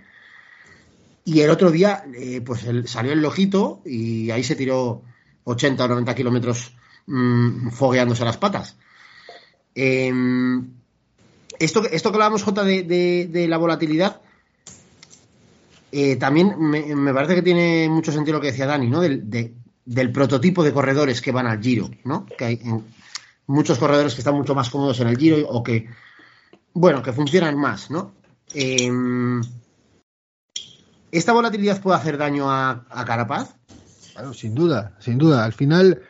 S5: Y el otro día, eh, pues salió el lojito y ahí se tiró 80 o 90 kilómetros mm, fogueándose las patas. Em, esto, esto que hablábamos, Jota, de, de- la volatilidad, eh, también me, parece que tiene mucho sentido lo que decía Dani, ¿no? Del, de- del prototipo de corredores que van al Giro, ¿no? Que hay muchos corredores que están mucho más cómodos en el Giro o que, bueno, que funcionan más, ¿no? Em, ¿Esta volatilidad puede hacer daño a, a Carapaz?
S7: Claro, sin duda, sin duda. Al final,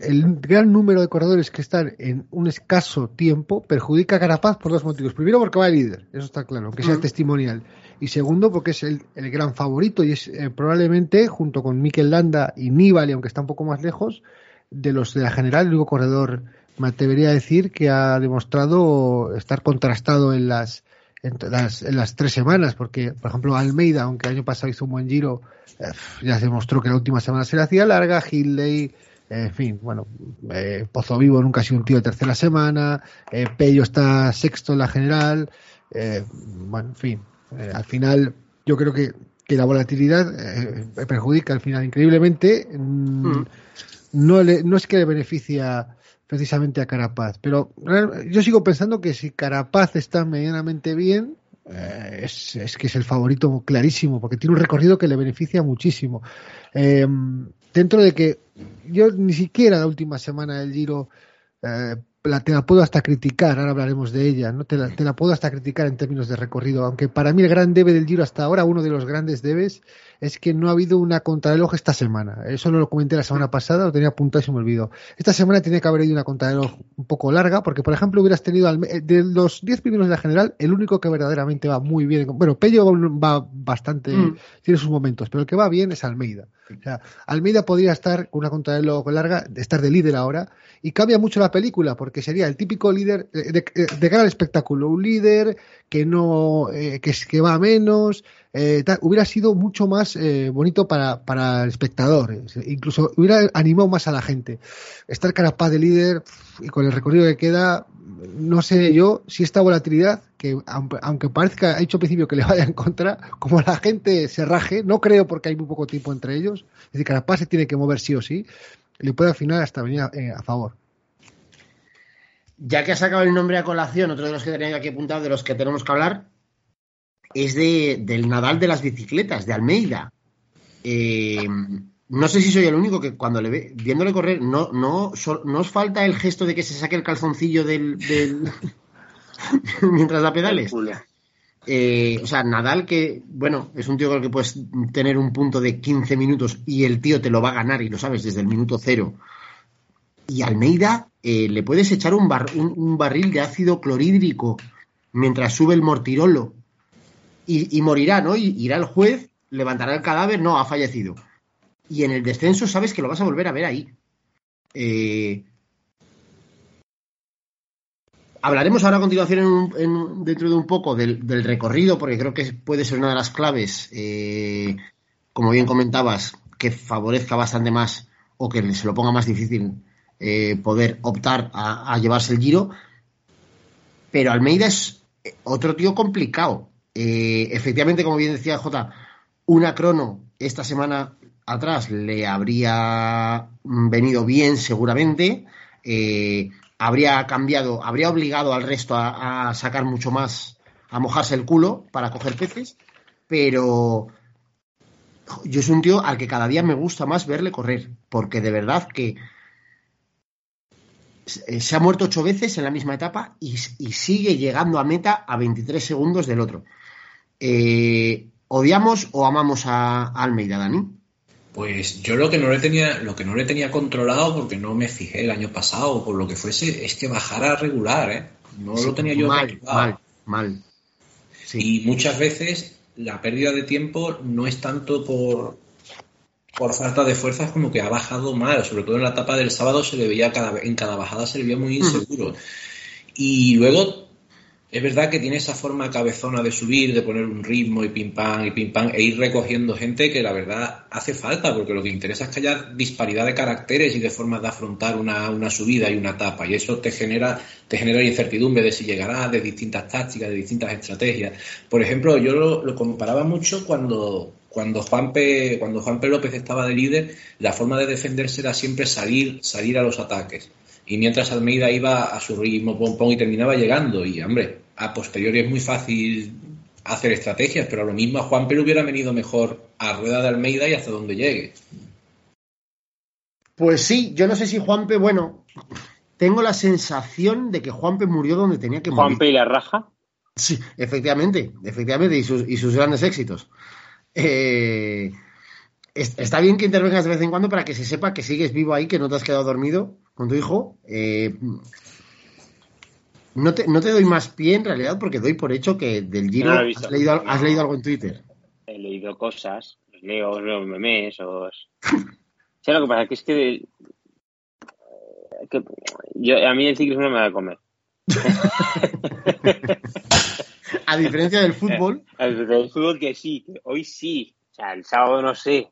S7: el gran número de corredores que están en un escaso tiempo perjudica a Carapaz por dos motivos. Primero, porque va líder, eso está claro, aunque sea testimonial. Y segundo, porque es el, el gran favorito y es eh, probablemente, junto con Mikel Landa y Nibali, aunque está un poco más lejos, de los de la general, el único corredor, me atrevería a decir, que ha demostrado estar contrastado en las, en las, en las tres semanas, porque, por ejemplo, Almeida, aunque el año pasado hizo un buen giro, eh, ya se demostró que la última semana se le hacía larga, Hindley, en fin, bueno, eh, Pozo Vivo nunca ha sido un tío de tercera semana, eh, Pello está sexto en la general, eh, bueno, en fin, eh, al final yo creo que, que la volatilidad perjudica al final increíblemente, mm,
S5: Mm.
S7: no, le, no es que le beneficia precisamente a Carapaz, pero yo sigo pensando que si Carapaz está medianamente bien, eh, es, es que es el favorito clarísimo, porque tiene un recorrido que le beneficia muchísimo. Eh, dentro de que yo ni siquiera la última semana del Giro eh, la, te la puedo hasta criticar, ahora hablaremos de ella, ¿no? Te la, te la puedo hasta criticar en términos de recorrido, aunque para mí el gran debe del Giro hasta ahora, uno de los grandes debes, es que no ha habido una contrarreloj esta semana. Eso no lo comenté la semana pasada, lo tenía apuntado y se me olvidó. Esta semana tiene que haber habido una contrarreloj un poco larga, porque por ejemplo hubieras tenido al, me- de los 10 primeros de la general, el único que verdaderamente va muy bien, bueno, Pello va, bastante,
S5: Mm.
S7: tiene sus momentos, pero el que va bien es Almeida. O sea, Almeida podría estar con una contrarreloj larga, estar de líder ahora, y cambia mucho la película, porque sería el típico líder de, de, de cara al espectáculo, un líder que no, eh, que, que va a menos, eh, tal, hubiera sido mucho más eh, bonito para, para el espectador, eh, incluso hubiera animado más a la gente. Estar Carapaz de líder y con el recorrido que queda, no sé yo si esta volatilidad, que aunque, parezca, ha dicho al principio que le vaya en contra, como la gente se raje, no creo porque hay muy poco tiempo entre ellos, es decir, Carapaz se tiene que mover sí o sí, le puede al final hasta venir a, eh, a favor.
S5: Ya que ha sacado el nombre a colación, otro de los que tenía aquí apuntado, de los que tenemos que hablar, es de, del Nadal de las bicicletas, de Almeida. Eh, no sé si soy el único que cuando le ve, viéndole correr, no, no, so- no os falta el gesto de que se saque el calzoncillo del, del- mientras da pedales. Eh, o sea, Nadal, que, bueno, es un tío con el que puedes tener un punto de 15 minutos y el tío te lo va a ganar y lo sabes desde el minuto cero. Y Almeida, eh, le puedes echar un, bar- un, un barril de ácido clorhídrico mientras sube el mortirolo y, morirá, ¿no? Y irá el juez, levantará el cadáver, no, ha fallecido. Y en el descenso sabes que lo vas a volver a ver ahí. Eh, hablaremos ahora a continuación en en- dentro de un poco del, recorrido, porque creo que puede ser una de las claves, eh, como bien comentabas, que favorezca bastante más o que se lo ponga más difícil eh, poder optar a, a llevarse el giro. Pero Almeida es otro tío complicado. Eh, efectivamente, como bien decía Jota, una crono esta semana atrás le habría mm, venido bien seguramente. Eh, habría cambiado, habría obligado al resto a, sacar mucho más, a mojarse el culo para coger peces, pero yo soy un tío al que cada día me gusta más verle correr, porque de verdad que se ha muerto ocho veces en la misma etapa y, y sigue llegando a meta a 23 segundos del otro. Eh, ¿Odiamos o amamos a, a Almeida, Dani?
S2: Pues yo lo que no le tenía, lo que no le tenía controlado, porque no me fijé el año pasado o por lo que fuese, es que bajara regular, ¿eh? No lo tenía yo
S5: mal,
S2: controlado.
S5: mal, mal.
S2: Y muchas veces la pérdida de tiempo no es tanto por, por falta de fuerzas como que ha bajado mal, sobre todo en la etapa del sábado se le veía cada, en cada bajada se le veía muy inseguro. Y luego es verdad que tiene esa forma cabezona de subir, de poner un ritmo y pim pam y pim pam e ir recogiendo gente que la verdad hace falta, porque lo que interesa es que haya disparidad de caracteres y de formas de afrontar una, una subida y una etapa, y eso te genera, te genera incertidumbre de si llegará, de distintas tácticas, de distintas estrategias. Por ejemplo, yo lo, comparaba mucho cuando, cuando Juanpe, cuando Juanpe López estaba de líder, la forma de defenderse era siempre salir, salir a los ataques. Y mientras Almeida iba a su ritmo pom pom y terminaba llegando. Y hombre, a posteriori es muy fácil hacer estrategias, pero a lo mismo a Juanpe le hubiera venido mejor a rueda de Almeida y hasta donde llegue.
S5: Pues sí, yo no sé si Juanpe, bueno, tengo la sensación de que Juanpe murió donde tenía que morir.
S8: Juanpe y la raja.
S5: Sí, efectivamente, efectivamente, y sus, y sus grandes éxitos. Eh, es- está bien que intervengas de vez en cuando para que se sepa que sigues vivo ahí, que no te has quedado dormido con tu hijo. Eh, no, te, no te doy más pie en realidad porque doy por hecho que del Giro
S8: No
S5: has, leído, has algo en Twitter.
S8: He leído cosas, os leo, os leo memes, os... ¿Sabes lo que pasa? Que es que, eh, que yo, a mí el ciclismo no me va a comer.
S5: A diferencia del fútbol,
S8: El, el fútbol que sí, que hoy sí. O sea, el sábado no sé.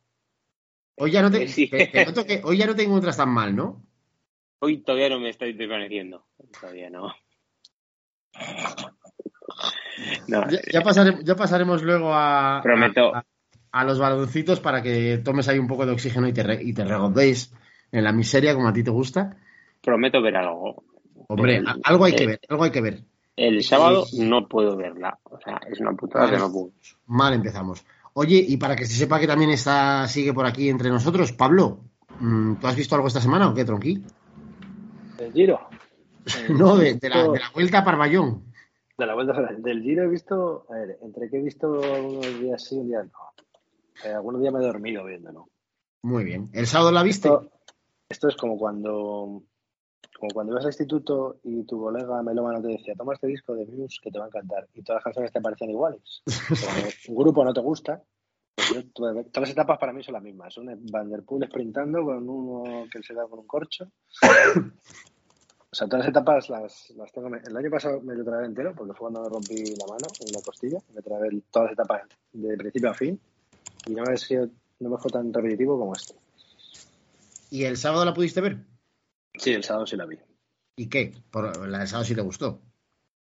S5: hoy ya no te,
S8: Sí.
S5: noto que hoy ya no te encuentras tan mal, ¿no?
S8: Hoy todavía no me estoy desvaneciendo. Todavía no. No,
S5: Ya, ya pasare- ya pasaremos luego a,
S8: Prometo.
S5: a, a los baloncitos para que tomes ahí un poco de oxígeno y te, re- y te regodéis en la miseria como a ti te gusta.
S8: prometo ver algo.
S5: Hombre,
S8: El-
S5: algo hay que ver, algo hay que ver.
S8: El sábado no puedo verla. O sea, es una putada que no puedo.
S5: Mal empezamos. Oye, y para que se sepa que también está, sigue por aquí entre nosotros, Pablo, mm, ¿tú has visto algo esta semana o qué, Tronqui?
S6: ¿El Giro?
S5: No, de, de la, de la vuelta a Parvallón.
S6: De la vuelta del Giro he visto, a ver, entre que he visto algunos días sí, un día no. Eh, algunos días me he dormido viéndolo.
S5: Muy bien. ¿El sábado la viste?
S6: Esto, esto es como cuando como cuando ibas al instituto y tu colega melómano te decía, toma este disco de Muse que te va a encantar y todas las canciones te parecen iguales. Pero un grupo no te gusta, yo, todas las etapas para mí son las mismas. Un Vanderpool sprintando con uno que se da con un corcho. O sea, todas las etapas las, las tengo. El año pasado me lo trabé entero porque fue cuando me rompí la mano en la costilla. Me trabé todas las etapas de principio a fin y no me, sido- no me fue tan repetitivo como este.
S5: ¿Y el sábado la pudiste ver?
S6: Sí, el sábado sí la vi.
S5: ¿Y qué? Por, la del sábado sí te gustó.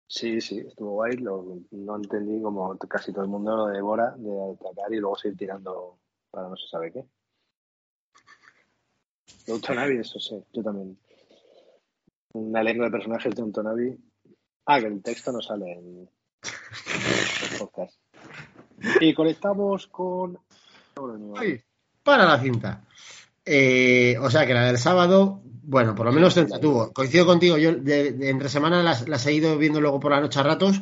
S6: Sí, sí, estuvo guay. Lo, no entendí como casi todo el mundo lo devora de atacar y luego seguir tirando para no se sabe qué. De un Tonavi, eso sí, yo también. Una lengua de personajes de un Tonavi. Ah, que el texto no sale en el podcast. Y conectamos con.
S5: Ay, para la cinta. Eh, o sea que la del sábado, bueno, por lo menos entretuvo. Coincido contigo, yo entre semana las, las he ido viendo luego por la noche a ratos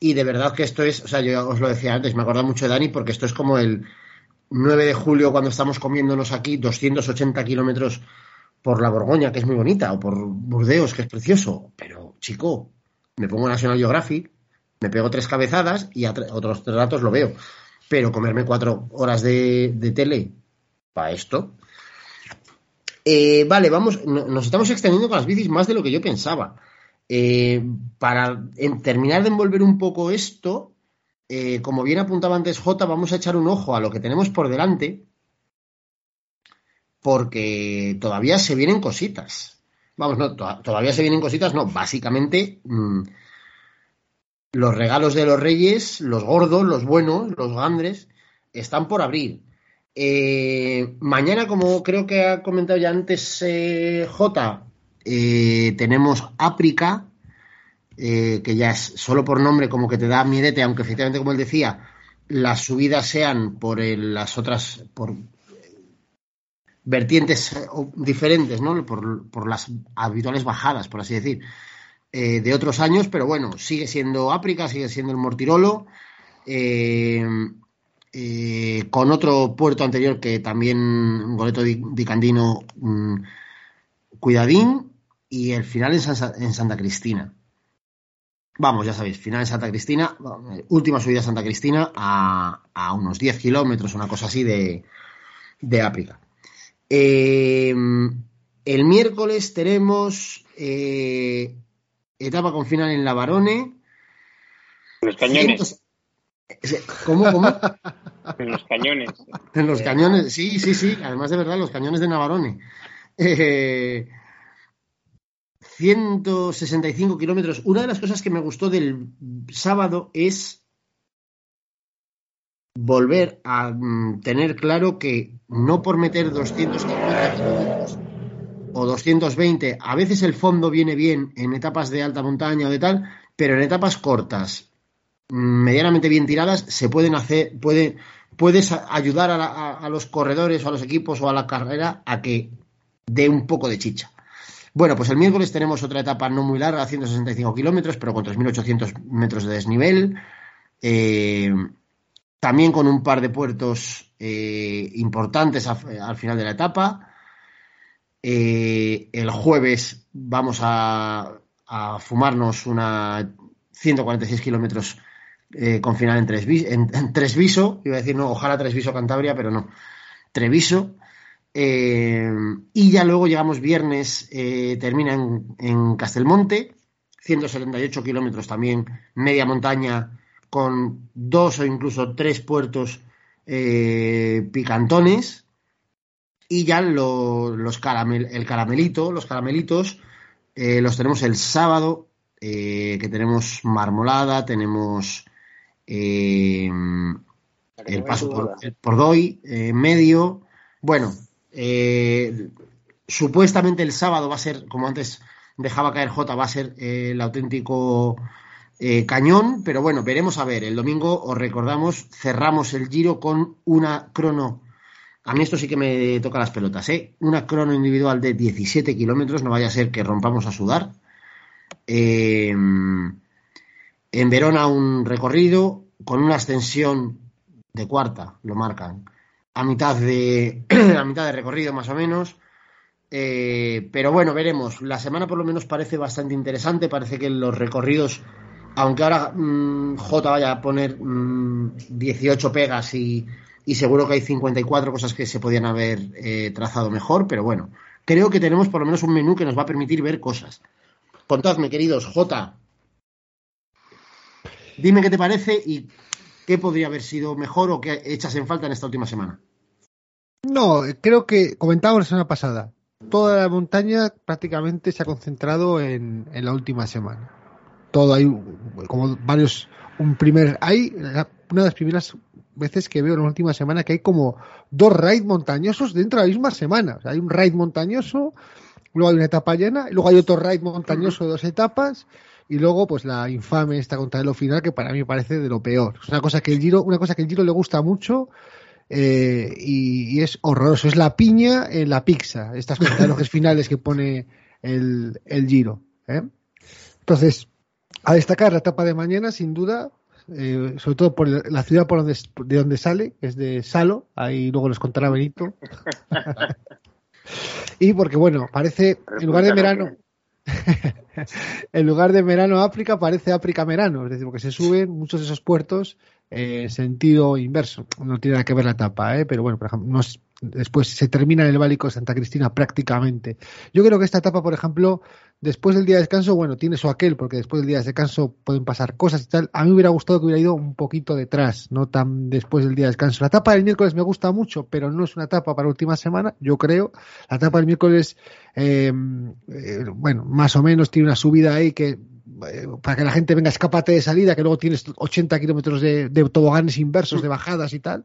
S5: y de verdad que esto es, o sea, yo os lo decía antes, me acordaba mucho de Dani porque esto es como el 9 de julio cuando estamos comiéndonos aquí 280 kilómetros por la Borgoña, que es muy bonita, o por Burdeos, que es precioso. Pero, chico, me pongo National Geographic me pego tres cabezadas y a otros tres ratos lo veo. Pero comerme cuatro horas de, de tele para esto. Eh, vale, vamos, nos estamos extendiendo con las bicis más de lo que yo pensaba. Eh, para terminar de envolver un poco esto, eh, como bien apuntaba antes J, vamos a echar un ojo a lo que tenemos por delante, porque todavía se vienen cositas. Vamos, no, todavía se vienen cositas, no, básicamente mm, los regalos de los reyes, los gordos, los buenos, los grandes, están por abrir. Eh, mañana, como creo que ha comentado ya antes eh, J, eh, tenemos África, que ya es solo por nombre como que te da miedete, aunque efectivamente, como él decía, las subidas sean por las otras, por vertientes diferentes, ¿no? Por, las habituales bajadas, por así decir, de otros años, pero bueno, sigue siendo África, sigue siendo el Mortirolo. Eh, con otro puerto anterior que también Goleto di, Candino mm, Cuidadín y el final en, Santa Cristina. Vamos, ya sabéis, final en Santa Cristina, última subida a Santa Cristina a, unos 10 kilómetros, una cosa así de, de África. Eh, el miércoles tenemos eh, etapa con final en La Barone.
S8: Los cañones.
S5: ¿Cómo, cómo?
S8: En los cañones.
S5: En los cañones, sí, sí, sí. Además de verdad, los cañones de Navarone. 165 eh, kilómetros. Una de las cosas que me gustó del sábado es volver a mm, tener claro que no por meter 250 kilómetros o 220, a veces el fondo viene bien en etapas de alta montaña o de tal, pero en etapas cortas medianamente bien tiradas, se pueden hacer, puede, puedes ayudar a, los corredores o a los equipos o a la carrera a que dé un poco de chicha. Bueno, pues el miércoles tenemos otra etapa no muy larga, 165 kilómetros, pero con 3.800 metros de desnivel. Eh, también con un par de puertos eh, importantes al final de la etapa. Eh, el jueves vamos a, a fumarnos una 146 kilómetros eh, con final en, tres, en, Tresviso, iba a decir, no, ojalá Tresviso Cantabria, pero no, Treviso. Eh, y ya luego llegamos viernes, eh, termina en, Castelmonte, 178 kilómetros también, media montaña, con dos o incluso tres puertos picantones. Y ya los el caramelito, los caramelitos, los tenemos el sábado, que tenemos marmolada, tenemos eh, el paso por, Doy, eh, medio. Bueno, eh, supuestamente el sábado va a ser, como antes dejaba caer J, va a ser el auténtico cañón, pero bueno, veremos a ver. El domingo, os recordamos, cerramos el giro con una crono. A mí esto sí que me toca las pelotas, ¿eh? Una crono individual de 17 kilómetros, no vaya a ser que rompamos a sudar. Eh, en Verona un recorrido con una extensión de cuarta, lo marcan, a mitad de, a mitad de recorrido más o menos. Eh, pero bueno, veremos. La semana por lo menos parece bastante interesante. Parece que los recorridos, aunque ahora mm, J vaya a poner 18 mm, pegas y, seguro que hay 54 cosas que se podían haber eh, trazado mejor, pero bueno, creo que tenemos por lo menos un menú que nos va a permitir ver cosas. Contadme, queridos, J, Dime qué te parece y qué podría haber sido mejor o qué echas en falta en esta última semana.
S7: No, creo que comentábamos la semana pasada. Toda la montaña prácticamente se ha concentrado en, la última semana. Todo hay como varios, un primer, hay una de las primeras veces que veo en la última semana que hay como dos raids montañosos dentro de la misma semana. hay un raid montañoso, luego hay una etapa llena, y luego hay otro raid montañoso de dos etapas y luego pues la infame esta lo final que para mí parece de lo peor es una cosa que el Giro una cosa que el Giro le gusta mucho eh, y, es horroroso es la piña en la pizza estas contrarrelojes finales que pone el, el Giro ¿eh? entonces a destacar la etapa de mañana sin duda eh, sobre todo por la ciudad por donde, de donde sale, es de Salo, ahí luego les contará Benito. y porque, bueno, parece, en lugar de verano, en lugar de verano África parece África verano, es decir, porque se suben muchos de esos puertos en sentido inverso. No tiene nada que ver la etapa, ¿eh? pero bueno, por ejemplo, después se termina en el de Santa Cristina prácticamente. Yo creo que esta etapa, por ejemplo, después del día de descanso, bueno, tiene su aquel, porque después del día de descanso pueden pasar cosas y tal. A mí me hubiera gustado que hubiera ido un poquito detrás, no tan después del día de descanso. La etapa del miércoles me gusta mucho, pero no es una etapa para última semana, yo creo. La etapa del miércoles, eh, eh, bueno, más o menos tiene una subida ahí que eh, para que la gente venga, escapate de salida, que luego tienes 80 kilómetros de, de toboganes inversos, de bajadas y tal.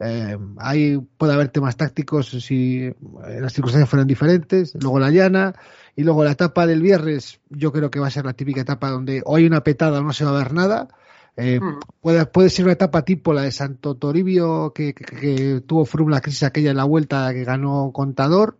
S7: Eh, ahí puede haber temas tácticos si eh, las circunstancias fueran diferentes. Luego la llana y luego la etapa del viernes, yo creo que va a ser la típica etapa donde o hay una petada o no se va a ver nada. Eh, puede, puede ser una etapa tipo la de Santo Toribio que, que- que tuvo Froome la crisis aquella en la vuelta que ganó Contador,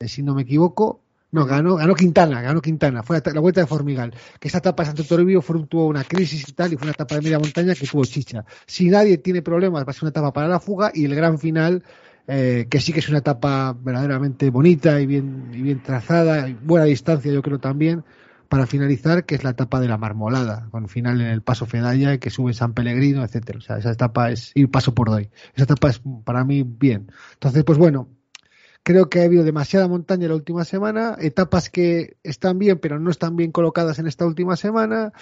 S7: eh, si no me equivoco. No, ganó, ganó Quintana, ganó Quintana, fue la, la vuelta de Formigal. Que esa etapa de Santo Toribio Froome tuvo una crisis y tal, y fue una etapa de media montaña que tuvo chicha. Si nadie tiene problemas, va a ser una etapa para la fuga y el gran final, eh, que sí que es una etapa verdaderamente bonita y bien, y bien trazada, y buena distancia yo creo también, para finalizar, que es la etapa de la marmolada, con final en el paso Fedalla, que sube San Pellegrino, etcétera. O sea, esa etapa es ir paso por doy. Esa etapa es para mí bien. Entonces, pues bueno, creo que ha habido demasiada montaña la última semana, etapas que están bien, pero no están bien colocadas en esta última semana,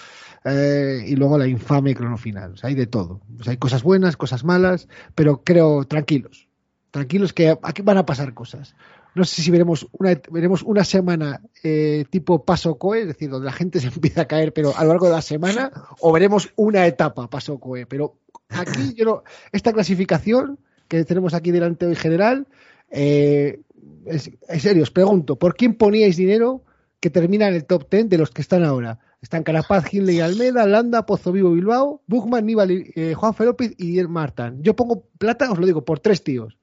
S7: eh, y luego la infame crono final. O sea, hay de todo. O sea, hay cosas buenas, cosas malas, pero creo tranquilos. Tranquilos que aquí van a pasar cosas. No sé si veremos una, veremos una semana eh, tipo paso coe, es decir, donde la gente se empieza a caer, pero a lo largo de la semana, o veremos una etapa paso coe. Pero aquí yo no, esta clasificación que tenemos aquí delante hoy general, eh, en serio, os pregunto, ¿por quién poníais dinero que termina en el top 10 de los que están ahora? Están Carapaz, Hindley, Almeda, Landa, Pozo Vivo, Bilbao, Buchmann, Nibali, eh, Juan López y Dier Martán. Yo pongo plata, os lo digo, por tres tíos.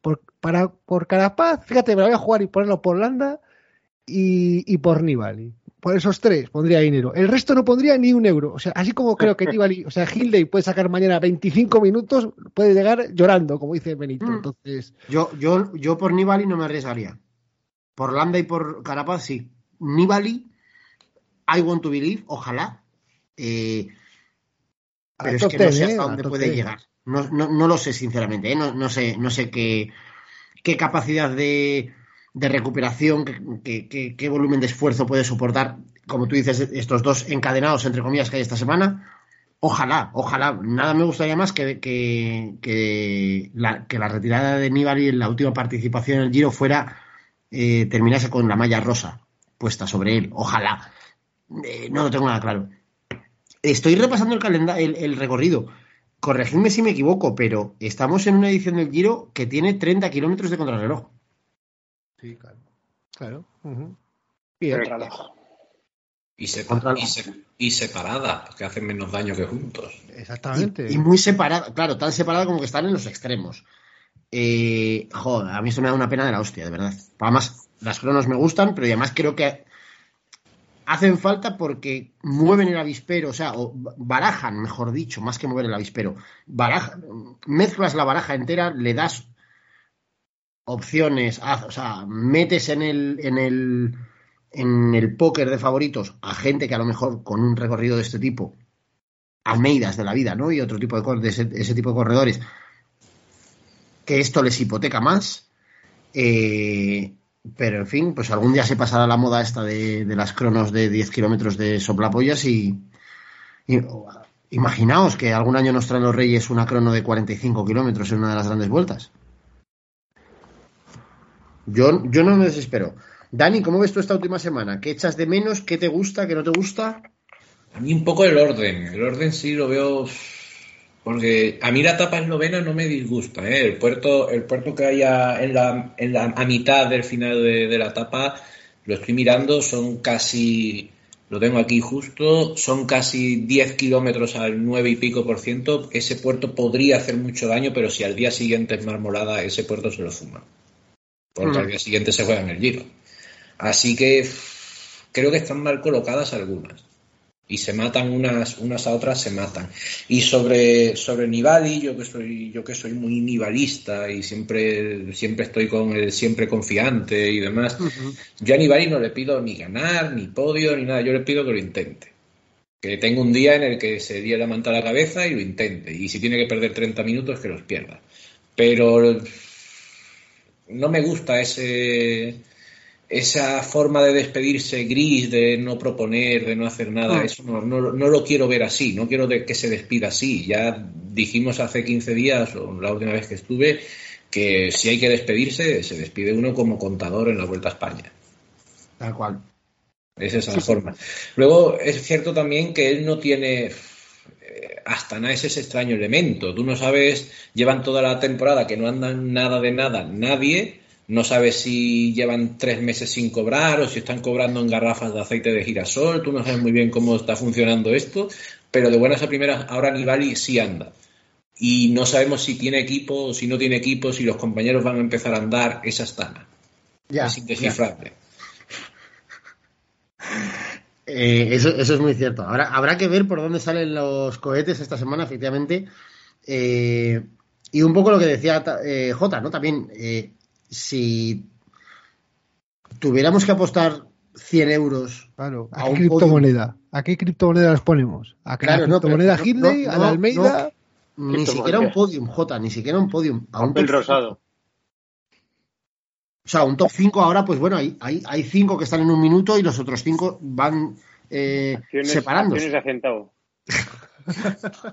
S7: Por, para, por Carapaz, fíjate, me la voy a jugar y ponerlo por Landa y, y por Nibali. Por esos tres pondría dinero. El resto no pondría ni un euro. O sea, así como creo que Nibali, o sea, Hindley puede sacar mañana 25 minutos, puede llegar llorando, como dice Benito.
S5: Mm.
S7: Entonces,
S5: Yo, yo, yo por Nibali no me arriesgaría. Por Landa y por Carapaz sí. Nibali, I want to believe, ojalá. Eh,
S7: A
S5: pero es que no
S7: 10,
S5: sé
S7: ¿eh?
S5: hasta
S7: A
S5: dónde puede
S7: 10.
S5: llegar. No, no, no lo sé, sinceramente. ¿eh? No, no sé, no sé qué, qué capacidad de, de recuperación, qué, volumen de esfuerzo puede soportar, como tú dices, estos dos encadenados, entre comillas, que hay esta semana. Ojalá, ojalá. Nada me gustaría más que, que, que la, que la retirada de Nibali en la última participación en el Giro fuera eh, terminase con la malla rosa puesta sobre él. Ojalá. Eh, no lo tengo nada claro. Estoy repasando el el, el recorrido. Corregidme si me equivoco, pero estamos en una edición del Giro que tiene 30 kilómetros de contrarreloj.
S7: Sí, claro. Claro.
S2: Y, sepa-
S5: Contra-
S2: y, se- y separadas, que hacen menos daño que juntos.
S7: Exactamente.
S5: Y, y muy separada, claro, tan separada como que están en los extremos. Eh, joder, a mí eso me da una pena de la hostia, de verdad. Además, las cronos me gustan, pero además creo que hacen falta porque mueven el avispero, o sea, o barajan, mejor dicho, más que mover el avispero. Barajan, mezclas la baraja entera, le das opciones, haz- o sea, metes en el, en el en el póker de favoritos a gente que a lo mejor con un recorrido de este tipo Almeidas de la vida, ¿no? Y otro tipo de, de ese, tipo de corredores, que esto les hipoteca más. Eh, pero en fin, pues algún día se pasará la moda esta de, de las cronos de 10 kilómetros de soplapollas y, y- imaginaos que algún año nos traen los Reyes una crono de 45 kilómetros en una de las grandes vueltas. Yo, yo no me desespero. Dani, ¿cómo ves tú esta última semana? ¿Qué echas de menos? ¿Qué te gusta? ¿Qué no te gusta?
S2: A mí un poco el orden. El orden sí lo veo. Porque a mí la etapa eslovena no me disgusta. ¿eh? El puerto el puerto que haya en la, en la, a mitad del final de, la etapa, lo estoy mirando, son casi. Lo tengo aquí justo, son casi 10 kilómetros al 9 y pico por ciento. Ese puerto podría hacer mucho daño, pero si al día siguiente es marmolada, ese puerto se lo fuma. Porque al día siguiente se juega en el giro. Así que creo que están mal colocadas algunas. y se matan unas, unas a otras, se matan. Y sobre, sobre Nibali, yo que soy, yo que soy muy nibalista y siempre, siempre estoy con el siempre confiante y demás, yo a Nibali no le pido ni ganar, ni podio, ni nada, yo le pido que lo intente. Que tenga un día en el que se dé la manta a la cabeza y lo intente. Y si tiene que perder 30 minutos, que los pierda. Pero no me gusta ese esa forma de despedirse gris, de no proponer, de no hacer nada,
S5: Ah.
S2: eso no, no, no lo quiero ver así, no quiero que se despida así. Ya dijimos hace 15 días, o la última vez que estuve, que si hay que despedirse, se despide uno como contador en la Vuelta a España.
S5: Tal cual.
S2: Es esa la forma. Luego, es cierto también que él no tiene. Astana es ese extraño elemento. Tú no sabes, llevan toda la temporada que no andan nada de nada, nadie. No sabes si llevan tres meses sin cobrar o si están cobrando en garrafas de aceite de girasol. Tú no sabes muy bien cómo está funcionando esto. Pero de buenas a primeras, ahora Nibali sí anda. Y no sabemos si tiene equipo o si no tiene equipo, si los compañeros van a empezar a andar. Es Astana.
S5: Ya,
S2: es indescifrable.
S5: Eh, eso, eso es muy cierto. Ahora, habrá que ver por dónde salen los cohetes esta semana, efectivamente. Eh, y un poco lo que decía eh, Jota, ¿no? También, eh, si tuviéramos que apostar 100 euros
S7: Claro,
S5: a
S7: ¿a qué
S5: un
S7: criptomoneda? ¿A qué criptomoneda nos ponemos? ¿A qué
S5: Claro,
S7: criptomoneda
S5: no,
S7: Hindley?
S5: no,
S7: ¿A la
S5: no,
S7: Almeida?
S5: Ni siquiera un podium, Jota, ni siquiera un podium. A un
S8: Papel rosado.
S5: O sea, un top 5 ahora, pues bueno, hay, hay, hay cinco que están en un minuto y los otros cinco van eh, separándose.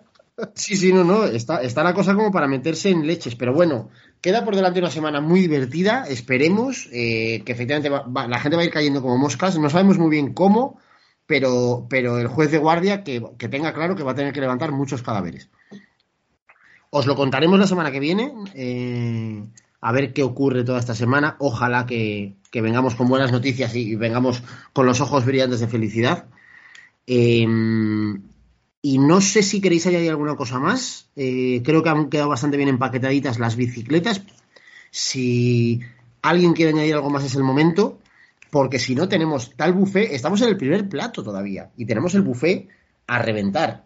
S5: Sí, sí, no, no, está, está la cosa como para meterse en leches, pero bueno, queda por delante una semana muy divertida, esperemos eh, que efectivamente va- va- la gente va a ir cayendo como moscas, no sabemos muy bien cómo, pero, pero el juez de guardia que, que tenga claro que va a tener que levantar muchos cadáveres. Os lo contaremos la semana que viene, eh, a ver qué ocurre toda esta semana, ojalá que, vengamos con buenas noticias y, vengamos con los ojos brillantes de felicidad. Eh, y no sé si queréis añadir alguna cosa más. Eh, creo que han quedado bastante bien empaquetaditas las bicicletas. Si alguien quiere añadir algo más es el momento, porque si no tenemos tal buffet, estamos en el primer plato todavía y tenemos el buffet a reventar.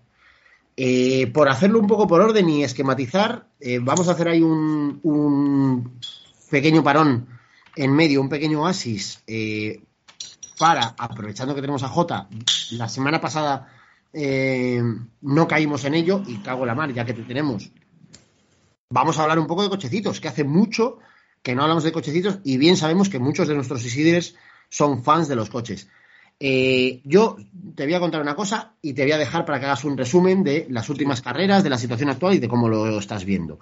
S5: Eh, por hacerlo un poco por orden y esquematizar, eh, vamos a hacer ahí un, un pequeño parón en medio, un pequeño oasis eh, para, aprovechando que tenemos a Jota, la semana pasada eh, no caímos en ello y cago en la mar, ya que te tenemos. Vamos a hablar un poco de cochecitos, que hace mucho que no hablamos de cochecitos y bien sabemos que muchos de nuestros Isidres son fans de los coches. Eh, yo te voy a contar una cosa y te voy a dejar para que hagas un resumen de las últimas carreras, de la situación actual y de cómo lo estás viendo.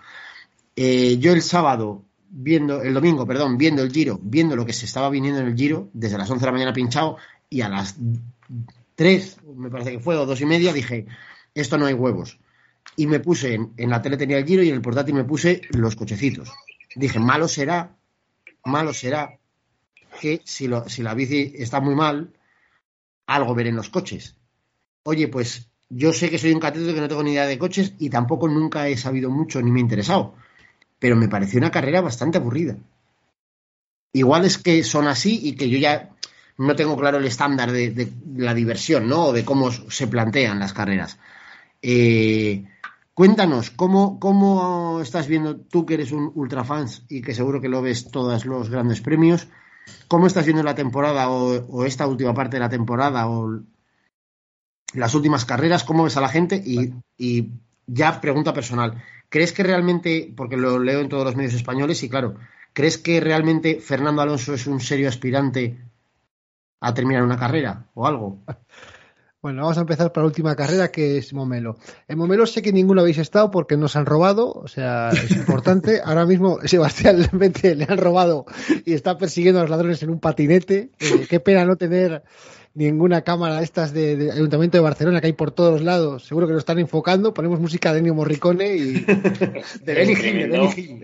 S5: Eh, yo el sábado, viendo, el domingo, perdón, viendo el giro, viendo lo que se estaba viniendo en el giro, desde las 11 de la mañana pinchado y a las 3, me parece que fue, o dos y media, dije, esto no hay huevos. Y me puse, en, la tele tenía el giro y en el portátil me puse los cochecitos. Dije, malo será, malo será que si, si la bici está muy mal, algo ver en los coches. Oye, pues yo sé que soy un cateto que no tengo ni idea de coches y tampoco nunca he sabido mucho ni me he interesado. Pero me pareció una carrera bastante aburrida. Igual es que son así y que yo ya no tengo claro el estándar de, la diversión, ¿no? O de cómo se plantean las carreras. Eh, cuéntanos, ¿cómo, ¿cómo estás viendo tú que eres un ultrafans y que seguro que lo ves todos los grandes premios? ¿Cómo estás viendo la temporada o, o esta última parte de la temporada o las últimas carreras? ¿Cómo ves a la gente? Y, y ya pregunta personal, ¿crees que realmente, porque lo leo en todos los medios españoles y claro, ¿crees que realmente Fernando Alonso es un serio aspirante a terminar una carrera o algo?
S7: Bueno, vamos a empezar por la última carrera que es Momelo. En Momelo sé que ninguno habéis estado porque nos han robado, o sea, es importante. Ahora mismo Sebastián le han robado y está persiguiendo a los ladrones en un patinete. Eh, qué pena no tener ninguna cámara de estas de, de Ayuntamiento de Barcelona que hay por todos lados. Seguro que lo están enfocando. Ponemos música de Ennio Morricone y
S5: De Benny Hill,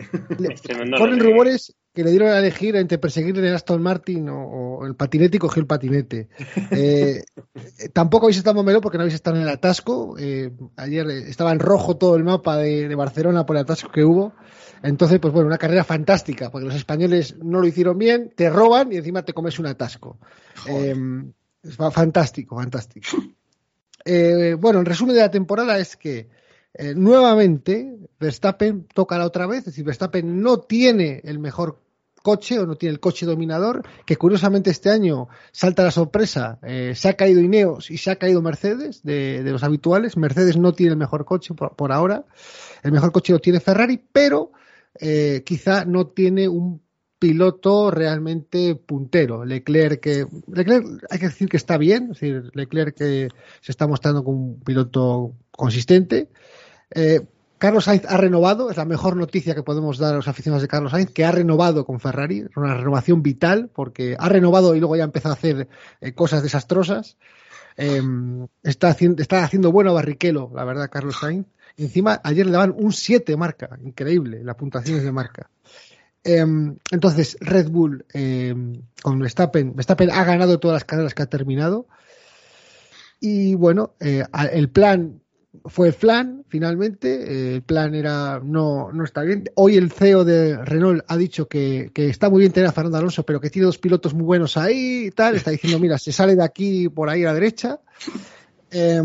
S7: ponen rumores que le dieron a elegir entre perseguir el Aston Martin o, o el patinete y coger el patinete. Eh, tampoco habéis estado en porque no habéis estado en el atasco. Eh, ayer estaba en rojo todo el mapa de, de Barcelona por el atasco que hubo. Entonces, pues bueno, una carrera fantástica, porque los españoles no lo hicieron bien, te roban y encima te comes un atasco. Eh, fantástico, fantástico. Eh, bueno, el resumen de la temporada es que eh, nuevamente Verstappen toca la otra vez, es decir, Verstappen no tiene el mejor coche o no tiene el coche dominador, que curiosamente este año salta la sorpresa, eh, se ha caído Ineos y se ha caído Mercedes de, los habituales, Mercedes no tiene el mejor coche por, por ahora, el mejor coche lo tiene Ferrari, pero eh, quizá no tiene un piloto realmente puntero. Leclerc, Leclerc hay que decir que está bien, es decir, Leclerc que se está mostrando como un piloto consistente. Eh, Carlos Sainz ha renovado, es la mejor noticia que podemos dar a los aficionados de Carlos Sainz, que ha renovado con Ferrari, una renovación vital, porque ha renovado y luego ya empezó a hacer eh, cosas desastrosas. Eh, está, haciendo, bueno a Barrichello, la verdad, Carlos Sainz. Encima, ayer le daban un 7 marca, increíble, las puntuaciones de marca. Eh, entonces, Red Bull eh, con Verstappen, Verstappen ha ganado todas las carreras que ha terminado. Y bueno, eh, el plan fue el plan, finalmente. el plan era no, no está bien. Hoy el CEO de Renault ha dicho que, está muy bien tener a Fernando Alonso, pero que tiene dos pilotos muy buenos ahí y tal. Está diciendo, mira, se sale de aquí por ahí a la derecha. Eh,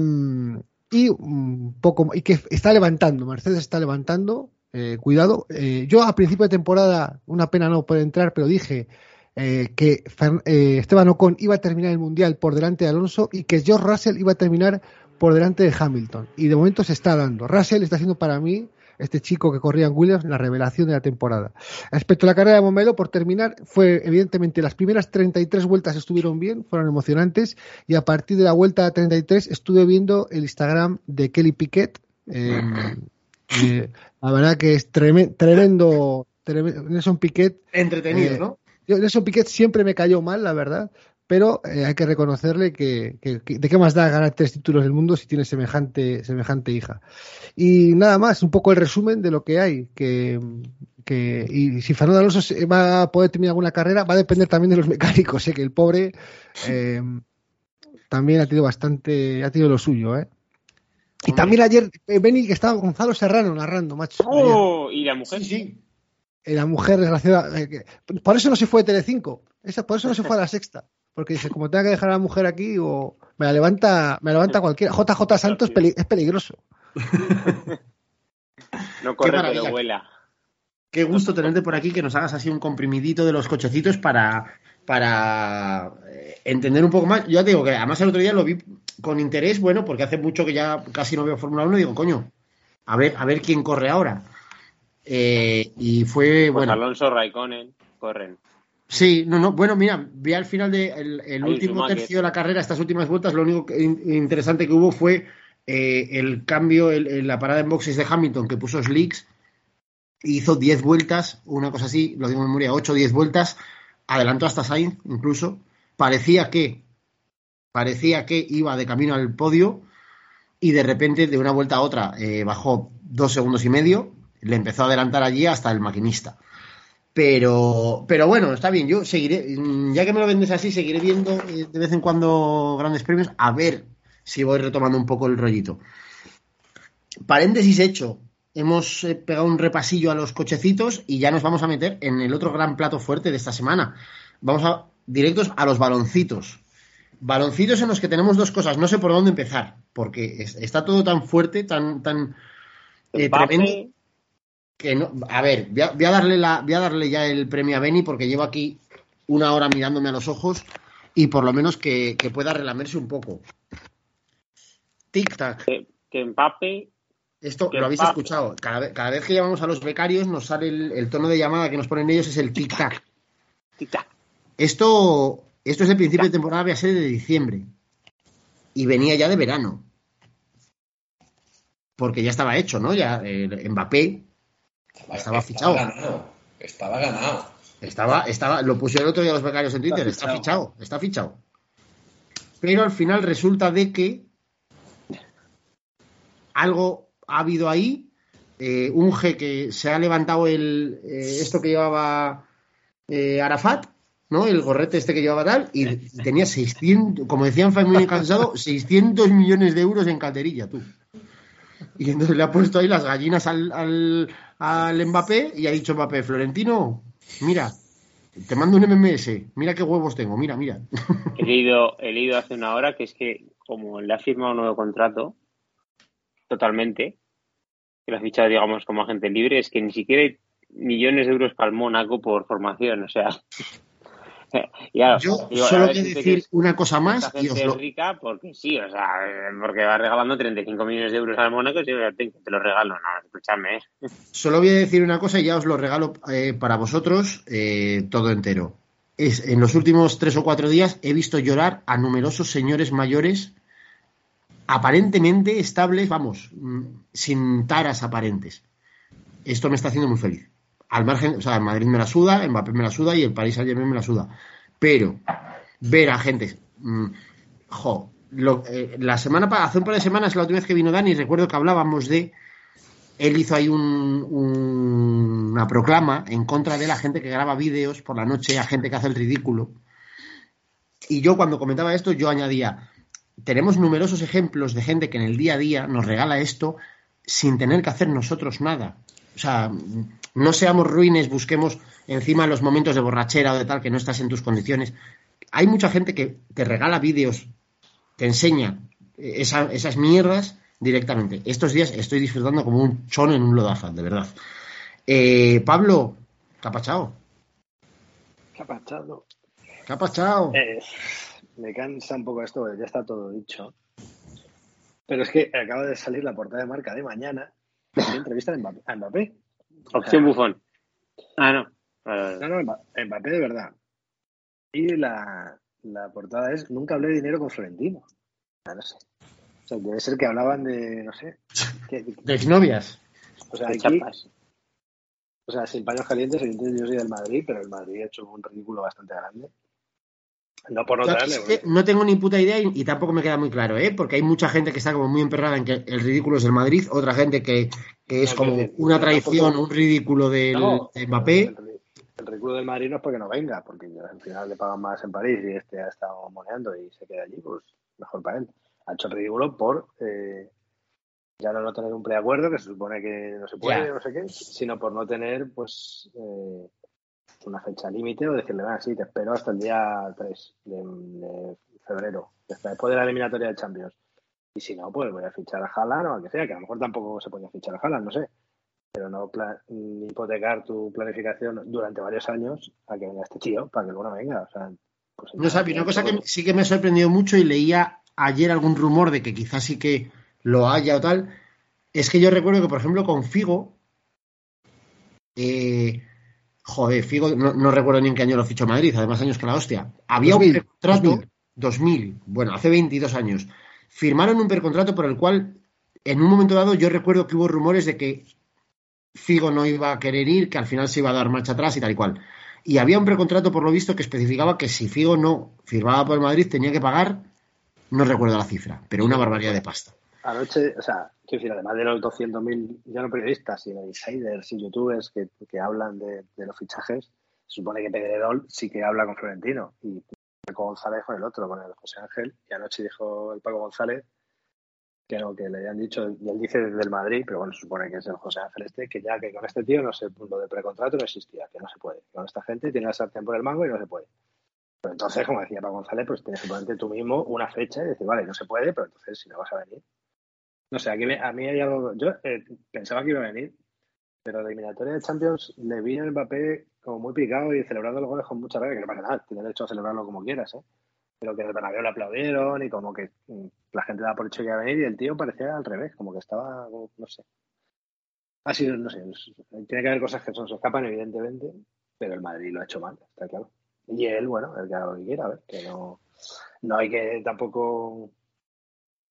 S7: y un poco y que está levantando, Mercedes está levantando, eh, cuidado. Eh, yo a principio de temporada, una pena no poder entrar, pero dije eh, que Esteban Ocon iba a terminar el mundial por delante de Alonso y que George Russell iba a terminar por delante de Hamilton. Y de momento se está dando. Russell está haciendo para mí este chico que corría en Williams, la revelación de la temporada. Respecto a la carrera de Momelo, por terminar, fue evidentemente las primeras 33 vueltas estuvieron bien, fueron emocionantes, y a partir de la vuelta 33 estuve viendo el Instagram de Kelly Piquet. Eh, eh, la verdad que es tremendo, tremendo, Nelson Piquet.
S5: Entretenido, eh, ¿no?
S7: Nelson Piquet siempre me cayó mal, la verdad pero eh, hay que reconocerle que, que, que, de qué más da ganar tres títulos del mundo si tiene semejante, semejante hija. Y nada más, un poco el resumen de lo que hay, que, que y si Fernando Alonso va a poder terminar alguna carrera, va a depender también de los mecánicos, sé que el pobre eh, también ha tenido bastante, ha tenido lo suyo, ¿eh? Y también ayer, eh, Benny, que estaba Gonzalo Serrano narrando, macho.
S8: Oh, y la mujer,
S5: Sí, sí.
S7: Y la mujer desgraciada. eh, por eso no se fue de Telecinco. Esa, por eso no se fue a la sexta. Porque dice, como tenga que dejar a la mujer aquí, o me la levanta, me la levanta cualquiera. JJ Santos es, peli- es peligroso.
S8: no corre pero vuela.
S5: Qué gusto tenerte por aquí, que nos hagas así un comprimidito de los cochecitos para, para eh, entender un poco más. Yo ya te digo que además el otro día lo vi con interés, bueno, porque hace mucho que ya casi no veo Fórmula 1 y digo, coño, a ver, a ver quién corre ahora. Eh, y fue,
S8: Pues
S5: bueno,
S8: Alonso, Raikkonen, corren.
S5: Sí, no, no. Bueno, mira, vi al final del el
S8: Hay
S5: último tercio de la carrera, estas últimas vueltas, lo único que- in- interesante que hubo fue eh, el cambio, el- el- la parada en boxes de Hamilton que puso Slicks, hizo 10 vueltas, una cosa así, lo digo en memoria, 8 o 10 vueltas, adelantó hasta Sainz incluso. Parecía que, parecía que iba de camino al podio y de repente, de una vuelta a otra, eh, bajó dos segundos y medio, le empezó a adelantar allí hasta el maquinista. Pero, pero bueno, está bien. Yo seguiré, mm, ya que me lo vendes así, seguiré viendo eh, de vez en cuando grandes premios a ver si voy retomando un poco el rollito. Paréntesis hecho. Hemos eh, pegado un repasillo a los cochecitos y ya nos vamos a meter en el otro gran plato fuerte de esta semana. Vamos a directos a los baloncitos. Baloncitos en los que tenemos dos cosas. No sé por dónde empezar, porque es- está todo tan fuerte, tan, tan eh, tremendo que no, a ver, voy a, voy a darle la, voy a darle ya el premio a Beni porque llevo aquí una hora mirándome a los ojos y por lo menos que, que pueda relamerse un poco. Tic tac.
S8: que, que Mbappé,
S5: Esto
S8: Que
S5: lo habéis escuchado. Cada, vez- cada vez que llamamos a los becarios nos sale el, el tono de llamada que nos ponen ellos es el tic tac.
S8: tic-tac.
S5: Esto, esto es el principio de temporada, voy a ser de diciembre. Y venía ya de verano. Porque ya estaba hecho, ¿no? Ya el Mbappé Estaba fichado.
S2: ganado. Estaba ganado.
S5: Estaba, estaba, lo pusieron el otro día los becarios en Twitter, está fichado, está fichado. Pero al final resulta de que algo ha habido ahí, eh, un G que se ha levantado el eh, esto que llevaba eh, Arafat, ¿no? El gorrete este que llevaba tal, y tenía 600, como decían Family Cansado, 600 millones de euros en calderilla, tú. Y entonces le ha puesto ahí las gallinas al, al, al Mbappé y ha dicho Mbappé, Florentino, mira, te mando un MMS, mira qué huevos tengo, mira, mira.
S8: He leído, he leído hace una hora que es que como le ha firmado un nuevo contrato, totalmente, que lo ha fichado, digamos, como agente libre, es que ni siquiera hay millones de euros para el Mónaco por formación, o sea.
S5: Yo solo quiero decir una cosa más y os lo...
S8: rica porque sí, o sea, porque va regalando 35 millones de euros al Mónaco y te, te lo regalo, no, escúchame.
S5: Solo voy a decir una cosa y ya os lo regalo eh, para vosotros eh, todo entero. Es, en los últimos tres o cuatro días he visto llorar a numerosos señores mayores aparentemente estables, vamos, mm, sin taras aparentes. Esto me está haciendo muy feliz. Al margen, o sea, el Madrid me la suda, el Mbappé me la suda y el Paris Saint Germain me la suda. Pero ver a gente, mm, jo, eh, la semana hace un par de semanas, la última vez que vino Dani, recuerdo que hablábamos de él hizo ahí una proclama en contra de la gente que graba vídeos por la noche, a gente que hace el ridículo. Y yo cuando comentaba esto, yo añadía, tenemos numerosos ejemplos de gente que en el día a día nos regala esto sin tener que hacer nosotros nada. O sea, no seamos ruines, busquemos encima los momentos de borrachera o de tal que no estás en tus condiciones. Hay mucha gente que te regala vídeos, te enseña esas mierdas directamente. Estos días estoy disfrutando como un chon en un lodazal, de verdad. Eh, Pablo, ¿qué ha pasado?
S6: ¿Qué ha pasado?
S5: ¿Qué ha pasado?
S6: Eh, me cansa un poco esto, ya está todo dicho. Pero es que acaba de salir la portada de marca de mañana. entrevista a Mbappé.
S8: Opción bufón. Ah, no.
S6: No, no, Mbappé de verdad. Y la, la portada es Nunca hablé de dinero con Florentino. Ah, no sé. O sea, debe ser que hablaban de, no sé.
S5: de exnovias.
S6: O sea, aquí, o sea, sin paños calientes, evidentemente yo soy del Madrid, pero el Madrid ha hecho un ridículo bastante grande. No por no traerle.
S5: no tengo ni puta idea y, tampoco me queda muy claro, ¿eh? Porque hay mucha gente que está como muy emperrada en que el ridículo es del Madrid, otra gente que, es como una traición, un ridículo del de Mbappé.
S6: El, ridículo del Madrid no es porque no venga, porque al final le pagan más en París y este ha estado moneando y se queda allí, pues mejor para él. Ha hecho el ridículo por eh, ya no, tener un preacuerdo, que se supone que no se puede, no sé qué, sino por no tener, pues. Eh, una fecha límite o decirle, bueno, sí, te espero hasta el día 3 de, febrero, después de la eliminatoria de Champions. Y si no, pues voy a fichar a Haaland o a que sea, que a lo mejor tampoco se puede fichar a Haaland, no sé. Pero no hipotecar tu planificación durante varios años a que venga este tío, para que luego no venga. O sea,
S5: pues no sabes, una cosa que sí que me ha sorprendido mucho y leía ayer algún rumor de que quizás sí que lo haya o tal, es que yo recuerdo que, por ejemplo, con Figo, eh, Joder, Figo, no, recuerdo ni en qué año lo fichó Madrid, además años que la hostia. Había un precontrato, 2000. bueno, hace 22 años. Firmaron un precontrato por el cual, en un momento dado, yo recuerdo que hubo rumores de que Figo no iba a querer ir, que al final se iba a dar marcha atrás y tal y cual. Y había un precontrato, por lo visto, que especificaba que si Figo no firmaba por el Madrid tenía que pagar, no recuerdo la cifra, pero una barbaridad de pasta.
S6: Anoche, o sea, quiero decir, además de los 200.000, ya no periodistas, sino insiders y youtubers que, que hablan de, los fichajes, se supone que Pedrerol sí que habla con Florentino y Paco González con el otro, con el José Ángel. Y anoche dijo el Paco González que no, que le habían dicho, y él dice desde el Madrid, pero bueno, se supone que es el José Ángel este, que ya que con este tío no sé, lo de precontrato no existía, que no se puede. Con esta gente tiene la sartén por el mango y no se puede. Pero entonces, como decía Paco González, pues tienes que ponerte tú mismo una fecha y decir, vale, no se puede, pero entonces si no vas a venir, no sé, aquí a mí hay algo. Yo eh, pensaba que iba a venir, pero la eliminatoria de Champions le vi el Mbappé como muy picado y celebrando los goles con mucha rabia, que no pasa nada, tiene derecho a celebrarlo como quieras, ¿eh? Pero que el Bernabéu le aplaudieron y como que mm, la gente daba por hecho que iba a venir y el tío parecía al revés, como que estaba, no sé. Ha sido, no sé, tiene que haber cosas que son, se escapan, evidentemente, pero el Madrid lo ha hecho mal, está claro. Y él, bueno, el que haga lo que quiera, a ver, que no, no hay que tampoco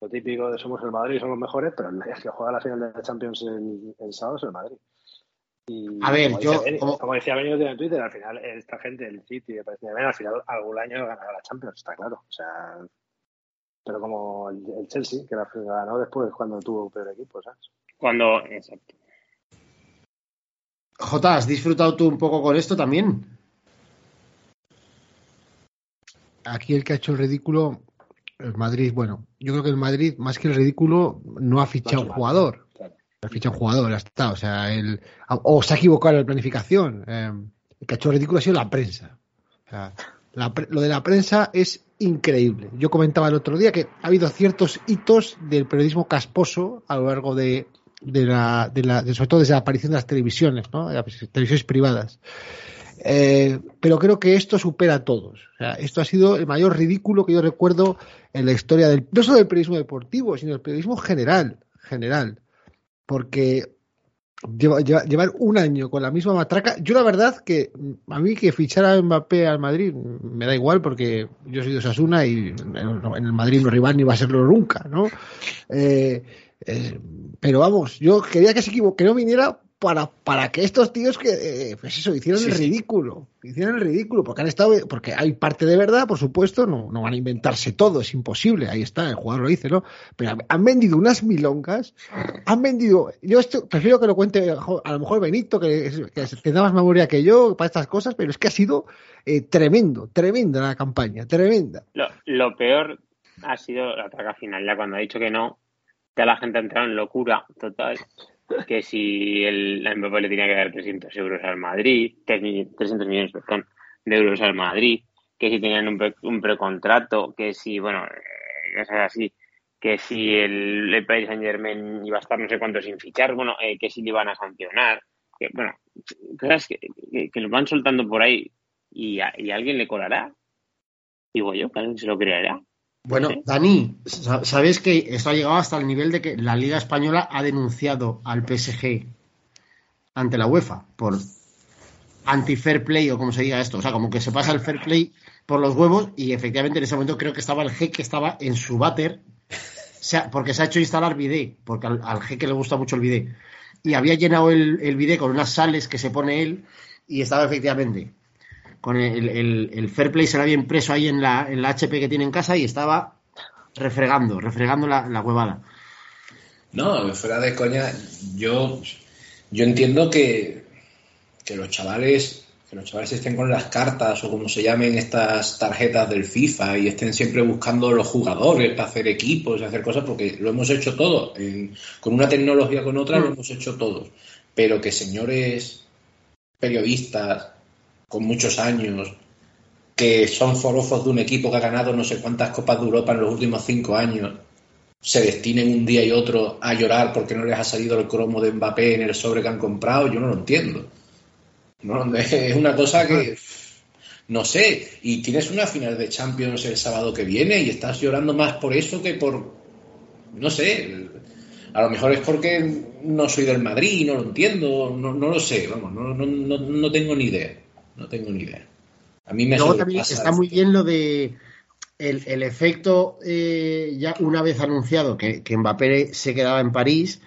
S6: lo típico de somos el Madrid, somos mejores, pero el que juega la final de la Champions el, sábado es el Madrid.
S5: a ver, yo.
S6: como... decía Benito en Twitter, al final, esta gente, el City, al final algún año ganará la Champions, está claro. O sea. Pero como el, Chelsea, que la ganó después cuando tuvo peor equipo, ¿sabes?
S8: Cuando. Exacto.
S5: Jota, ¿has disfrutado tú un poco con esto también?
S7: Aquí el que ha hecho el ridículo el Madrid, bueno, yo creo que el Madrid, más que el ridículo, no ha fichado un jugador. Ha fichado un jugador, está. O sea, el, o se ha equivocado en la planificación. Eh, el que ha hecho el ridículo ha sido la prensa. O sea, lo de la prensa es increíble. Yo comentaba el otro día que ha habido ciertos hitos del periodismo casposo a lo largo de, de la, de la de, sobre todo desde la aparición de las televisiones, ¿no? De las televisiones privadas. Eh, pero creo que esto supera a todos. Esto ha sido el mayor ridículo que yo recuerdo en la historia del, no solo del periodismo deportivo, sino del periodismo general, general. Porque lleva- lleva- llevar un año con la misma matraca, yo la verdad que a mí que fichara a Mbappé al Madrid me da igual porque yo soy de Osasuna y en el Madrid no rival ni va a serlo nunca, ¿no? Eh, eh, pero vamos, yo quería que se equivo- que no viniera para, para que estos tíos que, eh, pues eso, hicieran
S2: Sí,
S7: el
S2: sí.
S7: ridículo, hicieran el ridículo, porque han estado, porque hay parte de verdad, por supuesto, no, no van a inventarse todo, es imposible, ahí está, el jugador lo dice, ¿no? Pero han vendido unas milongas, han vendido, yo esto, prefiero que lo cuente a lo mejor Benito, que, que tendrá más memoria que yo para estas cosas, pero es que ha sido eh, tremendo, tremenda la campaña, tremenda.
S8: Lo, lo peor ha sido la traca final, ya cuando ha dicho que no, ya la gente ha entrado en locura total. Que si el la Mbappé le tenía que dar 300 euros al Madrid, 300 millones de euros al Madrid, que si tenían un, un precontrato, que si, bueno, eh, así, que si el, el Paris Saint Germain iba a estar no sé cuánto sin fichar, bueno, eh, que si le iban a sancionar, que, bueno, cosas que, que, que los van soltando por ahí y, a- y alguien le colará. Digo yo, que alguien se lo creerá.
S5: Bueno. Dani, sa- ¿sabes que esto ha llegado hasta el nivel de que la Liga Española ha denunciado al PSG ante la UEFA por anti-fair play o como se diga esto? O sea, como que se pasa el fair play por los huevos y efectivamente en ese momento creo que estaba el jeque estaba en su váter porque se ha hecho instalar bidet, porque al, al jeque le gusta mucho el bidet. Y había llenado el, el bidet con unas sales que se pone él y estaba efectivamente con el, el, el fair play se lo había impreso ahí en la, en la HP que tiene en casa y estaba refregando, refregando la, la huevada.
S2: No, fuera de coña, yo, yo entiendo que, que los chavales que los chavales estén con las cartas o como se llamen estas tarjetas del FIFA y estén siempre buscando los jugadores para hacer equipos y hacer cosas porque lo hemos hecho todo En- con una tecnología con otra lo hemos hecho todos. Pero que señores periodistas con muchos años que son forofos de un equipo que ha ganado no sé cuántas copas de Europa en los últimos cinco años se destinen un día y otro a llorar porque no les ha salido el cromo de Mbappé en el sobre que han comprado, yo no lo entiendo. No, es una cosa que no sé, y tienes una final de Champions el sábado que viene y estás llorando más por eso que por no sé, a lo mejor es porque no soy del Madrid no lo entiendo, no, no lo sé, vamos, no, no tengo ni idea, no tengo ni idea. A mí me
S5: Luego también está muy bien lo de el, el efecto, eh, ya una vez anunciado que, que Mbappé se quedaba en París,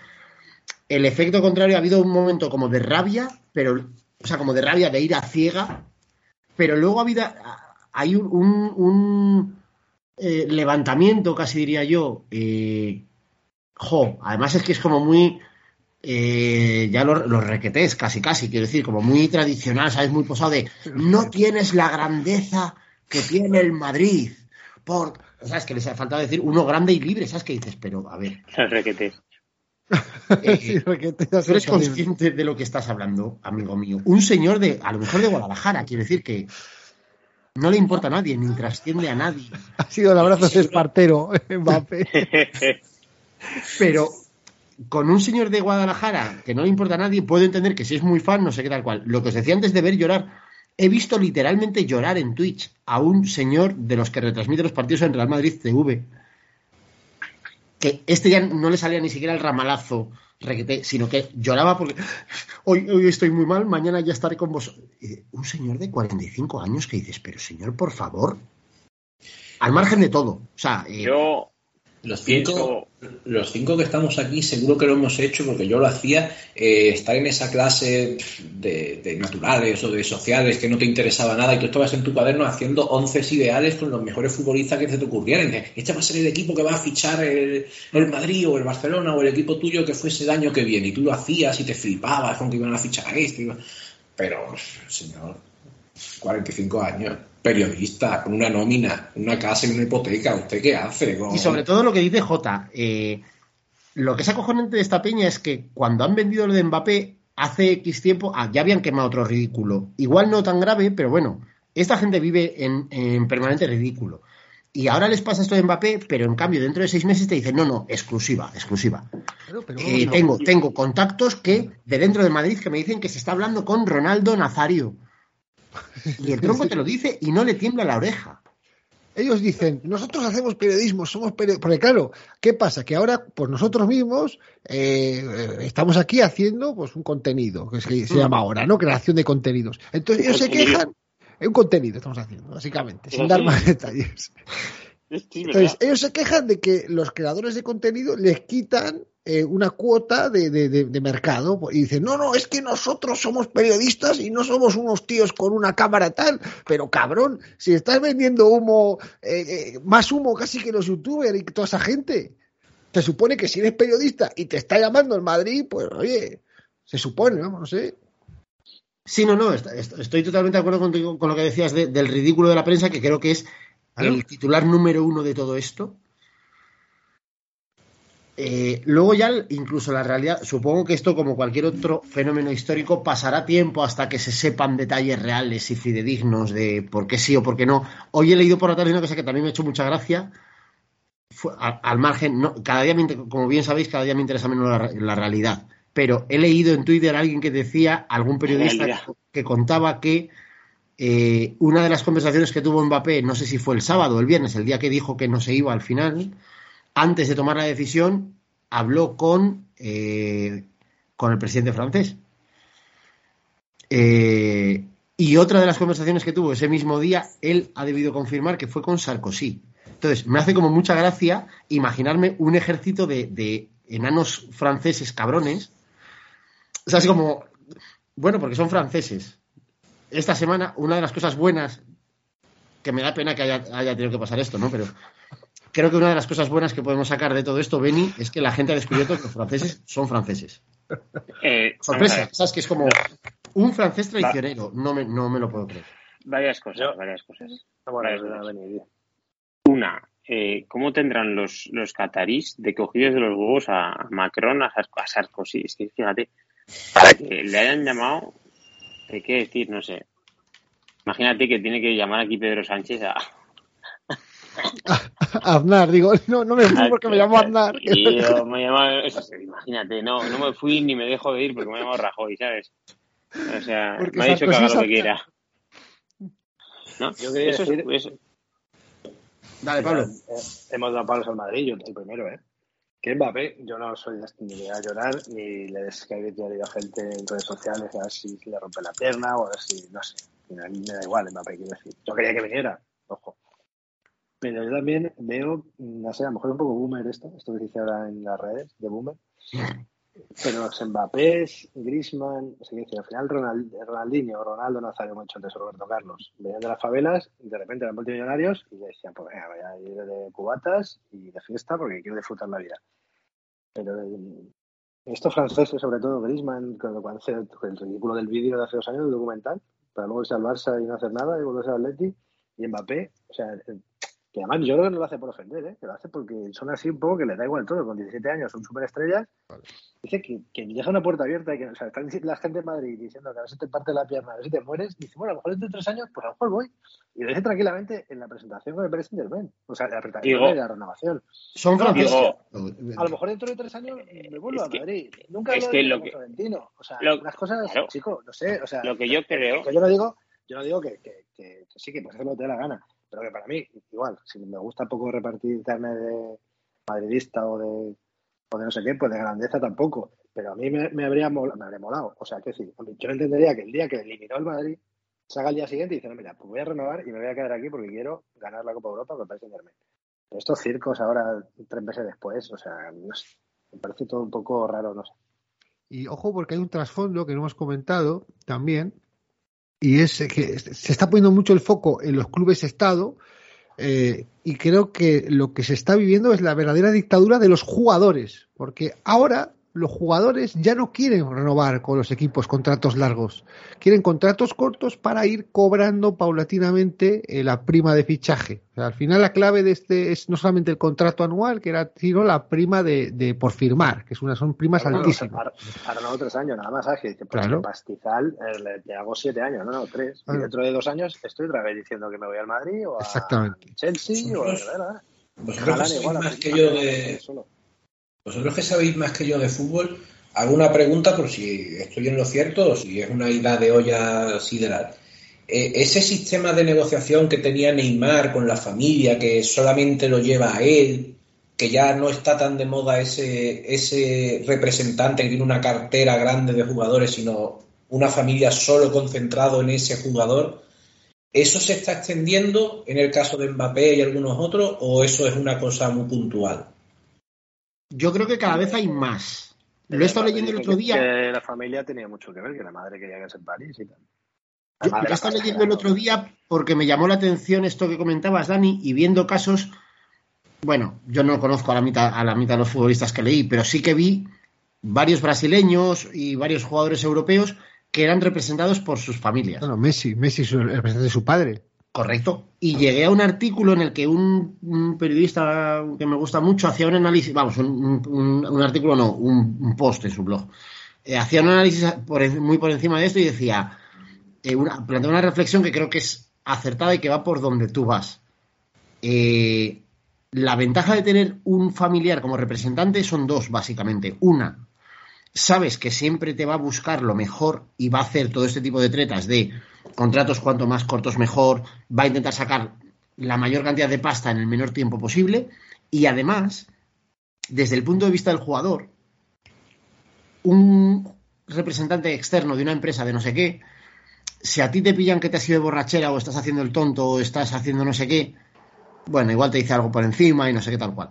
S5: el efecto contrario ha habido un momento como de rabia, pero, o sea, como de rabia de ir a ciega, pero luego ha habido, hay un, un- un, eh, levantamiento, casi diría yo, eh, jo, además es que es como muy, eh, ya los, los requetés, casi, casi, quiero decir, como muy tradicional, ¿sabes? Muy posado de, no tienes la grandeza que tiene el Madrid. Por, ¿sabes? Que les ha faltado decir uno grande y libre, ¿sabes? Que dices, pero a ver,
S8: Los requetes.
S5: eh,
S7: Sí, porque te das
S5: ¿tú eres consciente de lo que estás hablando, amigo mío? Un señor de, a lo mejor de Guadalajara, quiero decir que no le importa a nadie, ni trasciende a nadie.
S7: Ha sido el abrazo de Espartero, Mbappé.
S5: Pero con un señor de Guadalajara que no le importa a nadie, puedo entender que si es muy fan, no sé qué tal cual. Lo que os decía antes de ver llorar, he visto literalmente llorar en Twitch a un señor de los que retransmite los partidos en Real Madrid TV. Que este ya no le salía ni siquiera el ramalazo sino que lloraba porque hoy, hoy estoy muy mal, mañana ya estaré con vos. Un señor de 45 años que dices, pero señor, por favor, al margen de todo. O sea, eh,
S8: Yo
S2: Los cinco, los cinco que estamos aquí seguro que lo hemos hecho porque yo lo hacía, eh, estar en esa clase de, de naturales o de sociales que no te interesaba nada y tú estabas en tu cuaderno haciendo once ideales con los mejores futbolistas que se te ocurrieran. Este va a ser el equipo que va a fichar el, el Madrid o el Barcelona o el equipo tuyo que fuese el año que viene y tú lo hacías y te flipabas con que iban a fichar a este. Pero, señor, 45 años, periodista, con una nómina, una casa y una hipoteca, ¿usted qué hace? Con-
S5: Y sobre todo lo que dice Jota, eh, lo que es acojonante de esta peña es que cuando han vendido lo de Mbappé hace X tiempo, ah, ya habían quemado otro ridículo. Igual no tan grave, pero bueno, esta gente vive en, en permanente ridículo. Y ahora les pasa esto de Mbappé, pero en cambio dentro de seis meses te dicen, no, no, exclusiva, exclusiva.
S7: Pero, pero
S5: Eh,
S7: no.
S5: tengo, tengo contactos que de dentro de Madrid que me dicen que se está hablando con Ronaldo Nazario. Y el tronco te lo dice y no le tiembla la oreja.
S7: Ellos dicen, nosotros hacemos periodismo, somos periodistas. Porque claro, ¿qué pasa? Que ahora, pues nosotros mismos eh, estamos aquí haciendo pues un contenido, que se, se llama ahora, ¿no? Creación de contenidos. Entonces ellos se quejan, es un contenido estamos haciendo, básicamente, sin dar más detalles. Entonces, ellos se quejan de que los creadores de contenido les quitan eh, una cuota de, de- de- de mercado y dicen, no, no, es que nosotros somos periodistas y no somos unos tíos con una cámara tal, pero cabrón, si estás vendiendo humo, eh, eh, más humo casi que los youtubers y toda esa gente, se supone que si eres periodista y te está llamando el Madrid, pues oye, se supone, vamos, no sé.
S5: Sí, no, no, est- est- estoy totalmente de acuerdo contigo con lo que decías de- del ridículo de la prensa, que creo que es el titular número uno de todo esto. Eh, luego ya incluso la realidad, supongo que esto como cualquier otro fenómeno histórico pasará tiempo hasta que se sepan detalles reales y fidedignos de por qué sí o por qué no. Hoy he leído por la tarde una cosa que también me ha hecho mucha gracia. Al margen, no, cada día, me como bien sabéis, cada día me interesa menos la, la realidad. Pero he leído en Twitter a alguien que decía, algún periodista que, que contaba que eh, una de las conversaciones que tuvo Mbappé, no sé si fue el sábado o el viernes, el día que dijo que no se iba al final, antes de tomar la decisión, habló con, eh, con el presidente francés. Eh, y otra de las conversaciones que tuvo ese mismo día, él ha debido confirmar que fue con Sarkozy. Entonces, me hace como mucha gracia imaginarme un ejército de, de enanos franceses cabrones. O sea, es como, bueno, porque son franceses. Esta semana, una de las cosas buenas, que me da pena que haya, haya tenido que pasar esto, ¿no? Pero creo que una de las cosas buenas que podemos sacar de todo esto, Beni, es que la gente ha descubierto que los franceses son franceses.
S8: Eh,
S5: Sorpresa, ¿sabes? Que es como un francés traicionero. No me, no me lo puedo creer.
S8: varias cosas,
S6: Yo-
S8: varias cosas.
S6: Bueno,
S8: Varias cosas. Una, eh, ¿cómo tendrán los, los catarís de cogidos de los huevos a Macron, a, Sar- a Sarkozy? Es que fíjate, para que le hayan llamado, ¿qué qué decir? No sé. Imagínate que tiene que llamar aquí Pedro Sánchez a.
S7: Aznar, digo, no, no me fui porque me llamó Aznar.
S8: Y yo me llama, imagínate, no, no me fui ni me dejo de ir porque me ha llamado Rajoy, ¿sabes? O sea,
S7: Porque
S8: me ha dicho que haga lo que quiera. ¿No?
S6: Yo quería
S8: Eso es-
S6: decir-
S8: eso-
S5: Dale, Pablo.
S6: Eh, hemos dado palos al Madrid, yo el primero, ¿eh? Que Mbappé, yo no soy de ni a llorar, ni le descargué a gente en redes sociales a ver si le rompe la pierna o a ver si, no sé. A mí me da igual Mbappé, quiero decir. Yo quería que viniera, ojo. Pero yo también veo, no sé, a lo mejor un poco boomer esto, esto que dice ahora en las redes, de boomer. Pero los Mbappés, Griezmann, o sea, que dice, al final Ronald, Ronaldinho Ronaldo Nazario, dicho antes Roberto Carlos, venían de las favelas y de repente eran multimillonarios y decían, pues venga, voy a ir de cubatas y de fiesta porque quiero disfrutar la vida. Pero eh, estos franceses, sobre todo Griezmann, cuando cuando hace el ridículo del vídeo de hace dos años, del documental, para luego irse al Barça y no hacer nada y volverse al Atleti, y Mbappé, o sea, eh, que además yo creo que no lo hace por ofender, ¿eh? que lo hace porque son así un poco que les da igual todo, con 17 años son superestrellas Dice que, que deja una puerta abierta y que, o sea, están la gente en Madrid diciendo que a ver si te parte la pierna, a ver si te mueres. Dice, bueno, a lo mejor dentro de tres años, pues a lo mejor voy. Y lo dice tranquilamente en la presentación con el Paris Saint Germain. O sea, la presentación
S8: Digo-
S6: de la renovación.
S5: Son
S6: No,
S5: franceses.
S6: A lo mejor dentro de tres años me vuelvo a
S8: que-
S6: Madrid. Nunca
S8: es
S6: hablo
S8: que lo
S6: como
S8: que-
S6: Florentino. O sea,
S8: lo-
S6: unas cosas,
S8: claro.
S6: chico, no sé. O sea,
S8: Lo que yo creo,
S6: que yo no digo, yo no digo que, que, que- que sí, que puedes hacer lo te dé la gana. Pero que para mí, igual, si me gusta poco repartir carne de madridista o de, o de no sé qué, pues de grandeza tampoco. Pero a mí me, habría, molado, me habría molado. O sea, que hombre, yo entendería que el día que eliminó el Madrid, salga al día siguiente y dice, no, mira, pues voy a renovar y me voy a quedar aquí porque quiero ganar la Copa Europa con el Paris Saint Germain. Pero estos circos ahora, tres meses después, o sea, no sé, me parece todo un poco raro, no sé.
S7: Y ojo, porque hay un trasfondo que no hemos comentado también, y es que se está poniendo mucho el foco en los clubes Estado, eh, y creo que lo que se está viviendo es la verdadera dictadura de los jugadores, porque ahora los jugadores ya no quieren renovar con los equipos contratos largos. Quieren contratos cortos para ir cobrando paulatinamente eh, la prima de fichaje. al final la clave de este es no solamente el contrato anual, que era, sino la prima de, por firmar, que es una, son primas altísimas.
S6: Para, para, no tres años, nada más. Que pues pastizal, eh, te hago siete años, no, no, tres. Y dentro de dos años estoy otra vez diciendo que me voy al Madrid o a Chelsea o a...
S2: que sabéis más que yo de... Vosotros que sabéis más que yo de fútbol, hago una pregunta por si estoy en lo cierto o si es una idea de olla sideral. Eh, ese sistema de negociación que tenía Neymar con la familia, que solamente lo lleva a él, que ya no está tan de moda ese, ese representante que tiene una cartera grande de jugadores, sino una familia solo concentrado en ese jugador, ¿Eso se está extendiendo en el caso de Mbappé y algunos otros o eso es una cosa muy puntual?
S5: Yo creo que cada vez hay más. Lo he estado leyendo el otro día.
S6: Que la familia tenía mucho que ver, que la madre quería que en París y tal.
S5: Yo, he estado leyendo el otro día porque me llamó la atención esto que comentabas, Dani, y viendo casos. Bueno, yo no conozco a la mitad, a la mitad de los futbolistas que leí, pero sí que vi varios brasileños y varios jugadores europeos que eran representados por sus familias.
S7: Bueno, Messi, Messi es el representante de su padre.
S5: Correcto. Y llegué a un artículo en el que un, periodista que me gusta mucho hacía un análisis, vamos, un, artículo no, un, post en su blog. Eh, hacía un análisis muy por encima de esto y decía, eh, una, una reflexión que creo que es acertada y que va por donde tú vas. Eh, la ventaja de tener un familiar como representante son dos, básicamente. Una, sabes que siempre te va a buscar lo mejor y va a hacer todo este tipo de tretas de contratos cuanto más cortos mejor, va a intentar sacar la mayor cantidad de pasta en el menor tiempo posible y además, desde el punto de vista del jugador, un representante externo de una empresa de no sé qué, si a ti te pillan que te has ido de borrachera o estás haciendo el tonto o estás haciendo no sé qué, bueno, igual te dice algo por encima y no sé qué tal cual.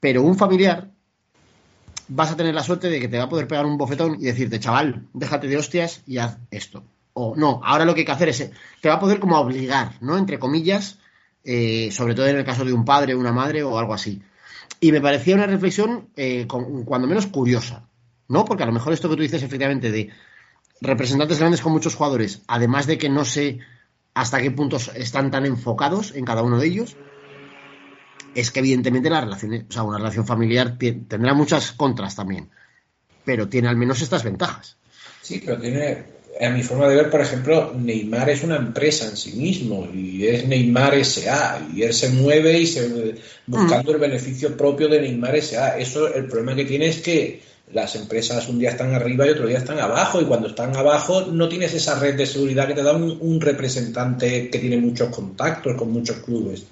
S5: Pero un familiar vas a tener la suerte de que te va a poder pegar un bofetón y decirte, chaval, déjate de hostias y haz esto. O no, ahora lo que hay que hacer es, te va a poder como obligar, ¿no? Entre comillas, eh, sobre todo en el caso de un padre, una madre o algo así. Y me parecía una reflexión, eh, cuando menos curiosa, ¿no? Porque a lo mejor esto que tú dices efectivamente de representantes grandes con muchos jugadores, además de que no sé hasta qué puntos están tan enfocados en cada uno de ellos, es que evidentemente la relación, o sea, una relación familiar tendrá muchas contras también, pero tiene al menos estas ventajas.
S2: Sí, pero tiene, a mi forma de ver, por ejemplo, Neymar es una empresa en sí mismo y es Neymar S.A. y él se mueve y se buscando el beneficio propio de Neymar S.A. Eso, el problema que tiene es que las empresas un día están arriba y otro día están abajo y cuando están abajo no tienes esa red de seguridad que te da un representante que tiene muchos contactos con muchos clubes.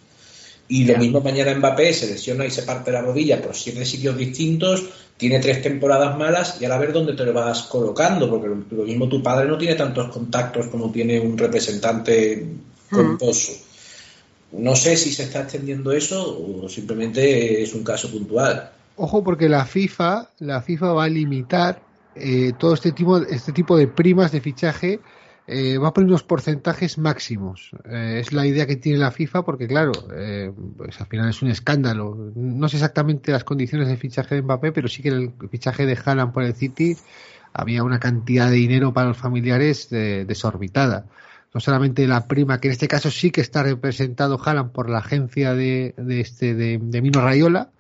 S2: Y lo mismo mañana Mbappé se lesiona y se parte la rodilla por siete sitios distintos, tiene tres temporadas malas y ahora a ver dónde te lo vas colocando, porque lo, mismo tu padre no tiene tantos contactos como tiene un representante composo. No sé si se está extendiendo eso o simplemente es un caso puntual.
S7: Ojo porque la FIFA, la FIFA va a limitar eh, todo este tipo, este tipo de primas de fichaje eh, va a poner unos porcentajes máximos. Eh, es la idea que tiene la FIFA porque, claro, eh, pues al final es un escándalo. No sé exactamente las condiciones de fichaje de Mbappé, pero sí que el fichaje de Haaland por el City había una cantidad de dinero para los familiares desorbitada. No solamente la prima, que en este caso sí que está representado Haaland por la agencia de, este de, Mino Rayola,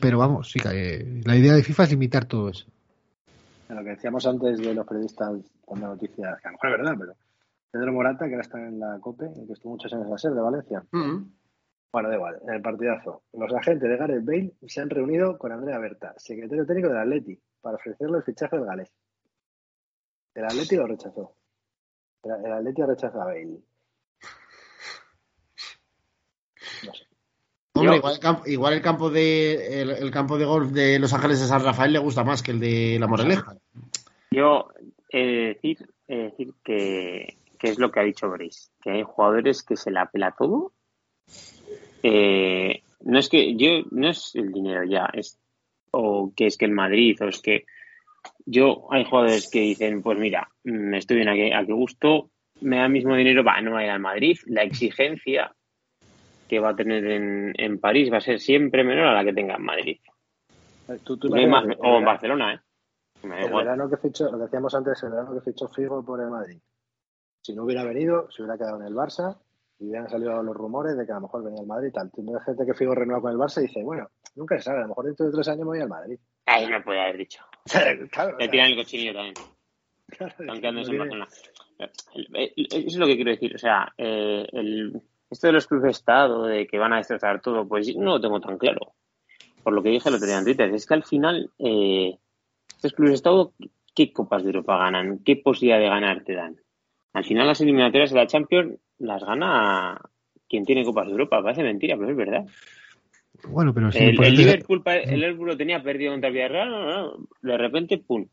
S7: pero vamos, sí, la idea de FIFA es limitar todo eso
S6: lo que decíamos antes de los periodistas cuando noticias, que a lo mejor es verdad, pero Pedro Morata, que ahora está en la COPE, que estuvo muchos años en la SER de Valencia. Mm. Bueno, da igual, en el partidazo. Los agentes de Gareth Bale se han reunido con Andrea Berta, secretario técnico del Atleti, para ofrecerle el fichaje del galés. El Atleti lo rechazó. El Atleti rechazó a Bale.
S5: No sé. Hombre, igual, el campo, de el, campo de golf de Los Ángeles de San Rafael le gusta más que el de La Moreleja.
S8: Yo he decir, decir que, es lo que ha dicho Grace, que hay jugadores que se la pela todo. Eh, no es que yo no es el dinero ya, es o que es que el Madrid o es que yo hay jugadores que dicen, pues mira, me estoy bien a a qué gusto, me da el mismo dinero, va, no va a ir al Madrid, la exigencia que va a tener en, en, París va a ser siempre menor a la que tenga en Madrid.
S6: Eh, Tú, tú
S8: No hay más-
S6: imagínate,
S8: o en
S6: el,
S8: Barcelona, ¿eh? Me
S6: el verano que fichó, lo que decíamos antes, el verano que fichó Figo por el Madrid. Si no hubiera venido, se hubiera quedado en el Barça y hubieran salido los rumores de que a lo mejor venía al Madrid y tal. Hay gente que Figo renueva con el Barça y dice, bueno, nunca se sabe, a lo mejor dentro de tres años me voy al Madrid.
S8: Ay, no puede haber dicho.
S6: claro,
S8: Le tiran el cochinillo también.
S6: claro,
S8: Están quedándose
S6: no
S8: en
S6: tiene-
S8: Barcelona. El- el- Eso es lo que quiero decir. O sea, eh, el, esto de los clubes de Estado, de que van a destrozar todo, pues no lo tengo tan claro. Por lo que dije el otro día en Twitter, es que al final, eh, estos clubes de Estado, ¿qué copas de Europa ganan? ¿Qué posibilidad de ganar te dan? Al final, las eliminatorias de la Champions las gana quien tiene copas de Europa. Parece mentira, pero es verdad.
S7: Bueno, pero sí.
S8: el,
S7: por
S8: el Liverpool, el Liverpool lo tenía perdido contra el Villarreal, no, no, no. de repente, pum.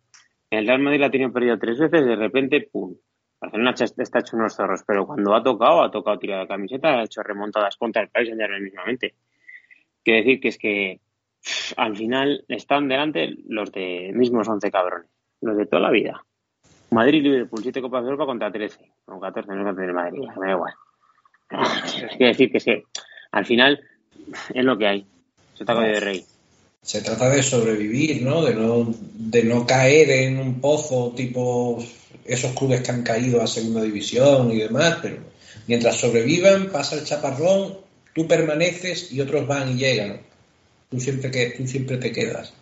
S8: El Real Madrid la tenido perdido tres veces, de repente, pum. Barcelona está hecho unos zorros, pero cuando ha tocado, ha tocado tirado de camiseta, ha hecho remontadas contra el País Saint-Germain mismamente. Quiero decir que es que al final están delante los de mismos 11 cabrones, los de toda la vida. Madrid Liverpool, 7 Copas de Europa contra 13, o 14, no contra el Madrid, me da igual. Quiero decir que es que al final es lo que hay. Se está de rey.
S2: Se trata de sobrevivir, ¿no? De no, de no caer en un pozo tipo esos clubes que han caído a segunda división y demás, pero mientras sobrevivan, pasa el chaparrón, tú permaneces y otros van y llegan. Tú siempre, que, tú siempre te quedas.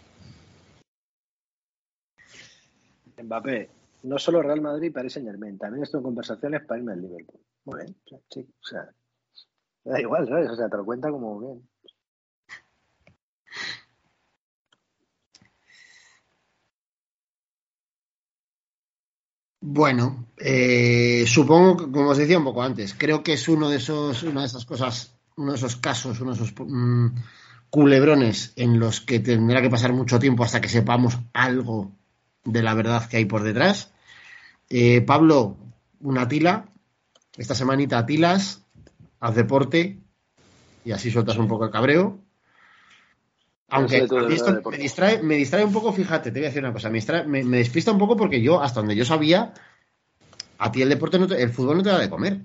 S6: Mbappé, no solo Real Madrid y Paris Saint Germain, también estoy en conversaciones para irme al Liverpool. Muy bien, sí, o sea, da igual, ¿sabes? O sea, te lo cuenta como bien.
S5: Bueno, eh, supongo que, como os decía un poco antes, creo que es uno de esos, una de esas cosas, uno de esos casos, uno de esos mm, culebrones en los que tendrá que pasar mucho tiempo hasta que sepamos algo de la verdad que hay por detrás. Eh, Pablo, una tila, esta semanita tilas, haz deporte y así sueltas un poco el cabreo. Aunque a mí esto me distrae, me distrae un poco, fíjate, te voy a decir una cosa, me, distrae- me, me despista un poco porque yo, hasta donde yo sabía, a ti el deporte, no te- el fútbol no te da de comer.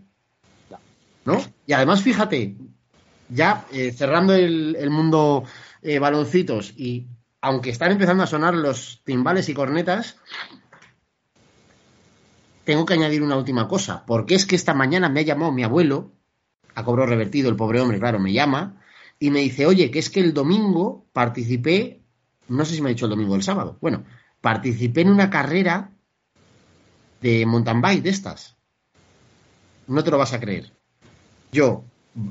S5: ¿No? Y además, fíjate, ya eh, cerrando el, el mundo eh, baloncitos y aunque están empezando a sonar los timbales y cornetas, tengo que añadir una última cosa, porque es que esta mañana me ha llamado mi abuelo, a cobro revertido, el pobre hombre, claro, me llama, y me dice, oye, que es que el domingo participé, no sé si me ha dicho el domingo o el sábado, bueno, participé en una carrera de mountain bike de estas. No te lo vas a creer. Yo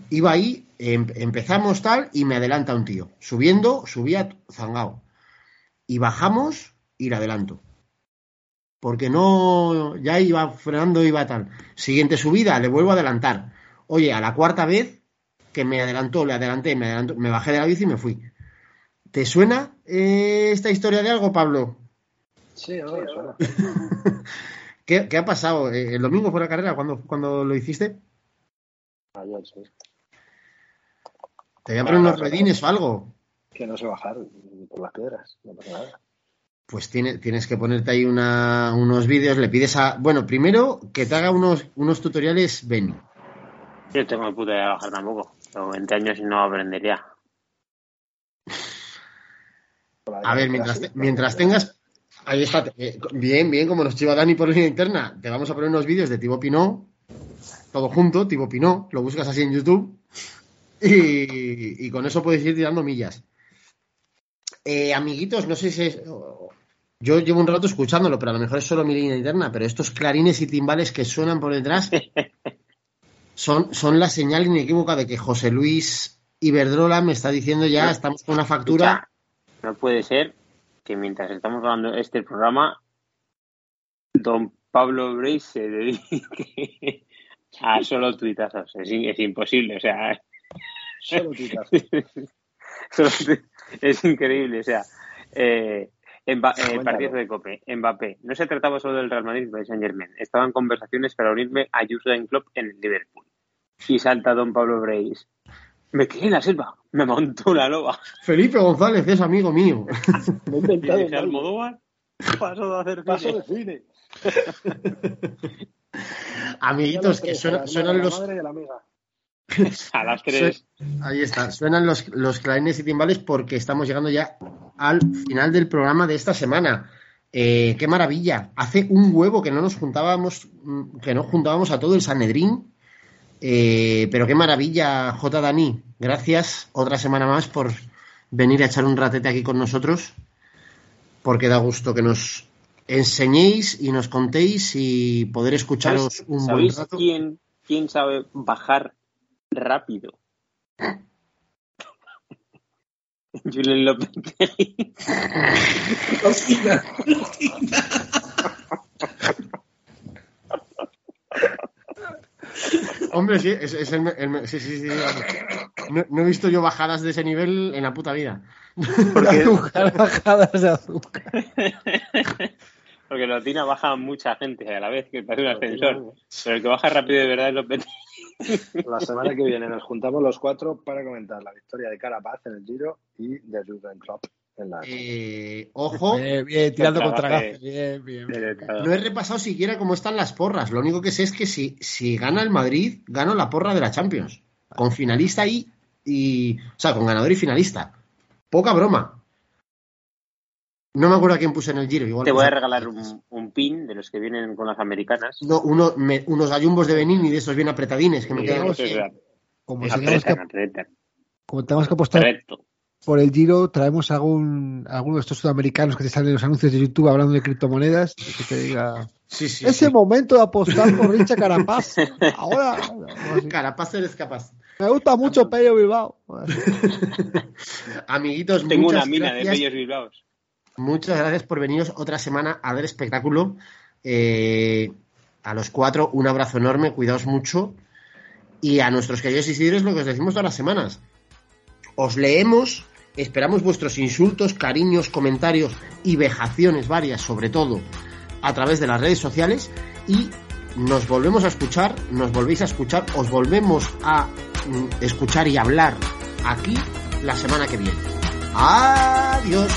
S5: iba ahí, em- empezamos tal, y me adelanta un tío. Subiendo, subía zangado. Y bajamos y le adelanto. Porque no, ya iba frenando, iba tal. Siguiente subida, le vuelvo a adelantar. Oye, a la cuarta vez que me adelantó, le adelanté, me adelantó, me bajé de la bici y me fui. ¿Te suena eh, esta historia de algo, Pablo?
S6: Sí, ahora suena.
S5: ¿Qué, qué ha pasado? Eh, ¿El domingo fue la carrera? ¿Cuándo, cuándo lo hiciste?
S6: Ayer, sí.
S5: ¿Te voy a poner
S6: No,
S5: unos
S6: no, no.
S5: redines o algo?
S6: Que no sé bajar por las piedras, no pasa nada.
S5: Pues tiene- tienes que ponerte ahí una- unos vídeos, le pides a... Bueno, primero que te haga unos, unos tutoriales Benny.
S8: Yo tengo puta de bajar tampoco. Tengo 20 años y no aprendería.
S5: A ver, mientras, te- mientras tengas... Ahí está, eh, bien, bien, como nos chiva Dani por línea interna, te vamos a poner unos vídeos de Tibo Pinó, todo junto, Tibo Pinó, lo buscas así en YouTube. Y, y con eso puedes ir tirando millas. Eh, amiguitos, no sé si es... Yo llevo un rato escuchándolo, pero a lo mejor es solo mi línea interna, pero estos clarines y timbales que suenan por detrás son, son la señal inequívoca de que José Luis Iberdrola me está diciendo ya, estamos con una factura...
S8: Escucha, no puede ser que mientras estamos grabando este programa, don Pablo Brey se dedique a solo tuitazos. Es, es imposible, o sea,
S6: Solo tuitazos.
S8: es increíble, o sea, eh, eh,
S6: Cuéntalo.
S8: partido de Cope, Mbappé. No se trataba solo del Real Madrid y del Saint Germain. Estaba en conversaciones para unirme a Jurgen Klopp en el Liverpool. Y salta don Pablo Breis. Me quedé en la selva, me montó una loba.
S5: Felipe González es amigo mío.
S6: Me he inventado.
S8: Almodóvar pasó de hacer
S6: Paso
S8: cine.
S6: de cine.
S5: Amiguitos, que suena- suenan
S6: la
S5: los...
S6: madre y a la amiga.
S8: A las tres.
S5: Ahí está, suenan los, los clarines y timbales porque estamos llegando ya al final del programa de esta semana. Eh, qué maravilla. Hace un huevo que no nos juntábamos, mm, que no juntábamos a todo el Sanedrín. Eh, pero qué maravilla, J. Dani. Gracias otra semana más por venir a echar un ratete aquí con nosotros. Porque da gusto que nos enseñéis y nos contéis y poder escucharos
S8: ¿Sabéis,
S5: un buen
S8: sabéis
S5: rato.
S8: quién, quién sabe bajar rápido? Julen Lopetegui.
S5: Hombre, sí, es, es el, el- sí, sí, sí. No, no he visto yo bajadas de ese nivel en la puta vida.
S7: Azúcar, bajadas de azúcar.
S8: Porque Lotina baja mucha gente a la vez, que parece un ascensor. Pero el que baja rápido de verdad es Lopetegui.
S6: La semana que viene nos juntamos los cuatro para comentar la victoria de Carapaz en el Giro y de Jürgen Klopp en
S5: Eh, ojo,
S7: Bien, bien, tirando contra gafe. Bien, bien. bien.
S5: no he repasado siquiera cómo están las porras. Lo único que sé es que si, si gana el Madrid, gano la porra de la Champions. Con finalista y, y. O sea, con ganador y finalista. Poca broma. No me acuerdo a quién puse en el Giro. Igual
S8: Te voy a regalar un, un pin de los que vienen con las americanas.
S5: No, uno, me- unos gallumbos de Benin y de esos bien apretadines que me quedan.
S7: Como, si que, como tengamos que apostar
S8: Correcto.
S7: Por el Giro, traemos algún alguno de estos sudamericanos que te salen en los anuncios de YouTube hablando de criptomonedas y que te diga
S5: Sí, sí.
S7: ese
S5: sí.
S7: momento de apostar por Richa Carapaz. Ahora.
S5: Carapaz eres capaz.
S7: me gusta mucho Pello Bilbao.
S5: Amiguitos,
S8: Tengo
S5: muchas
S8: una mina de
S5: gracias.
S8: bellos bilbaos.
S5: Muchas gracias por veniros otra semana a ver espectáculo. Eh, a los cuatro, un abrazo enorme, cuidaos mucho. Y a nuestros queridos Isidres, lo que os decimos todas las semanas. Os leemos, Esperamos vuestros insultos, cariños, comentarios y vejaciones varias, sobre todo a través de las redes sociales. Y nos volvemos a escuchar, nos volvéis a escuchar, os volvemos a mm, escuchar y hablar aquí la semana que viene. Adiós.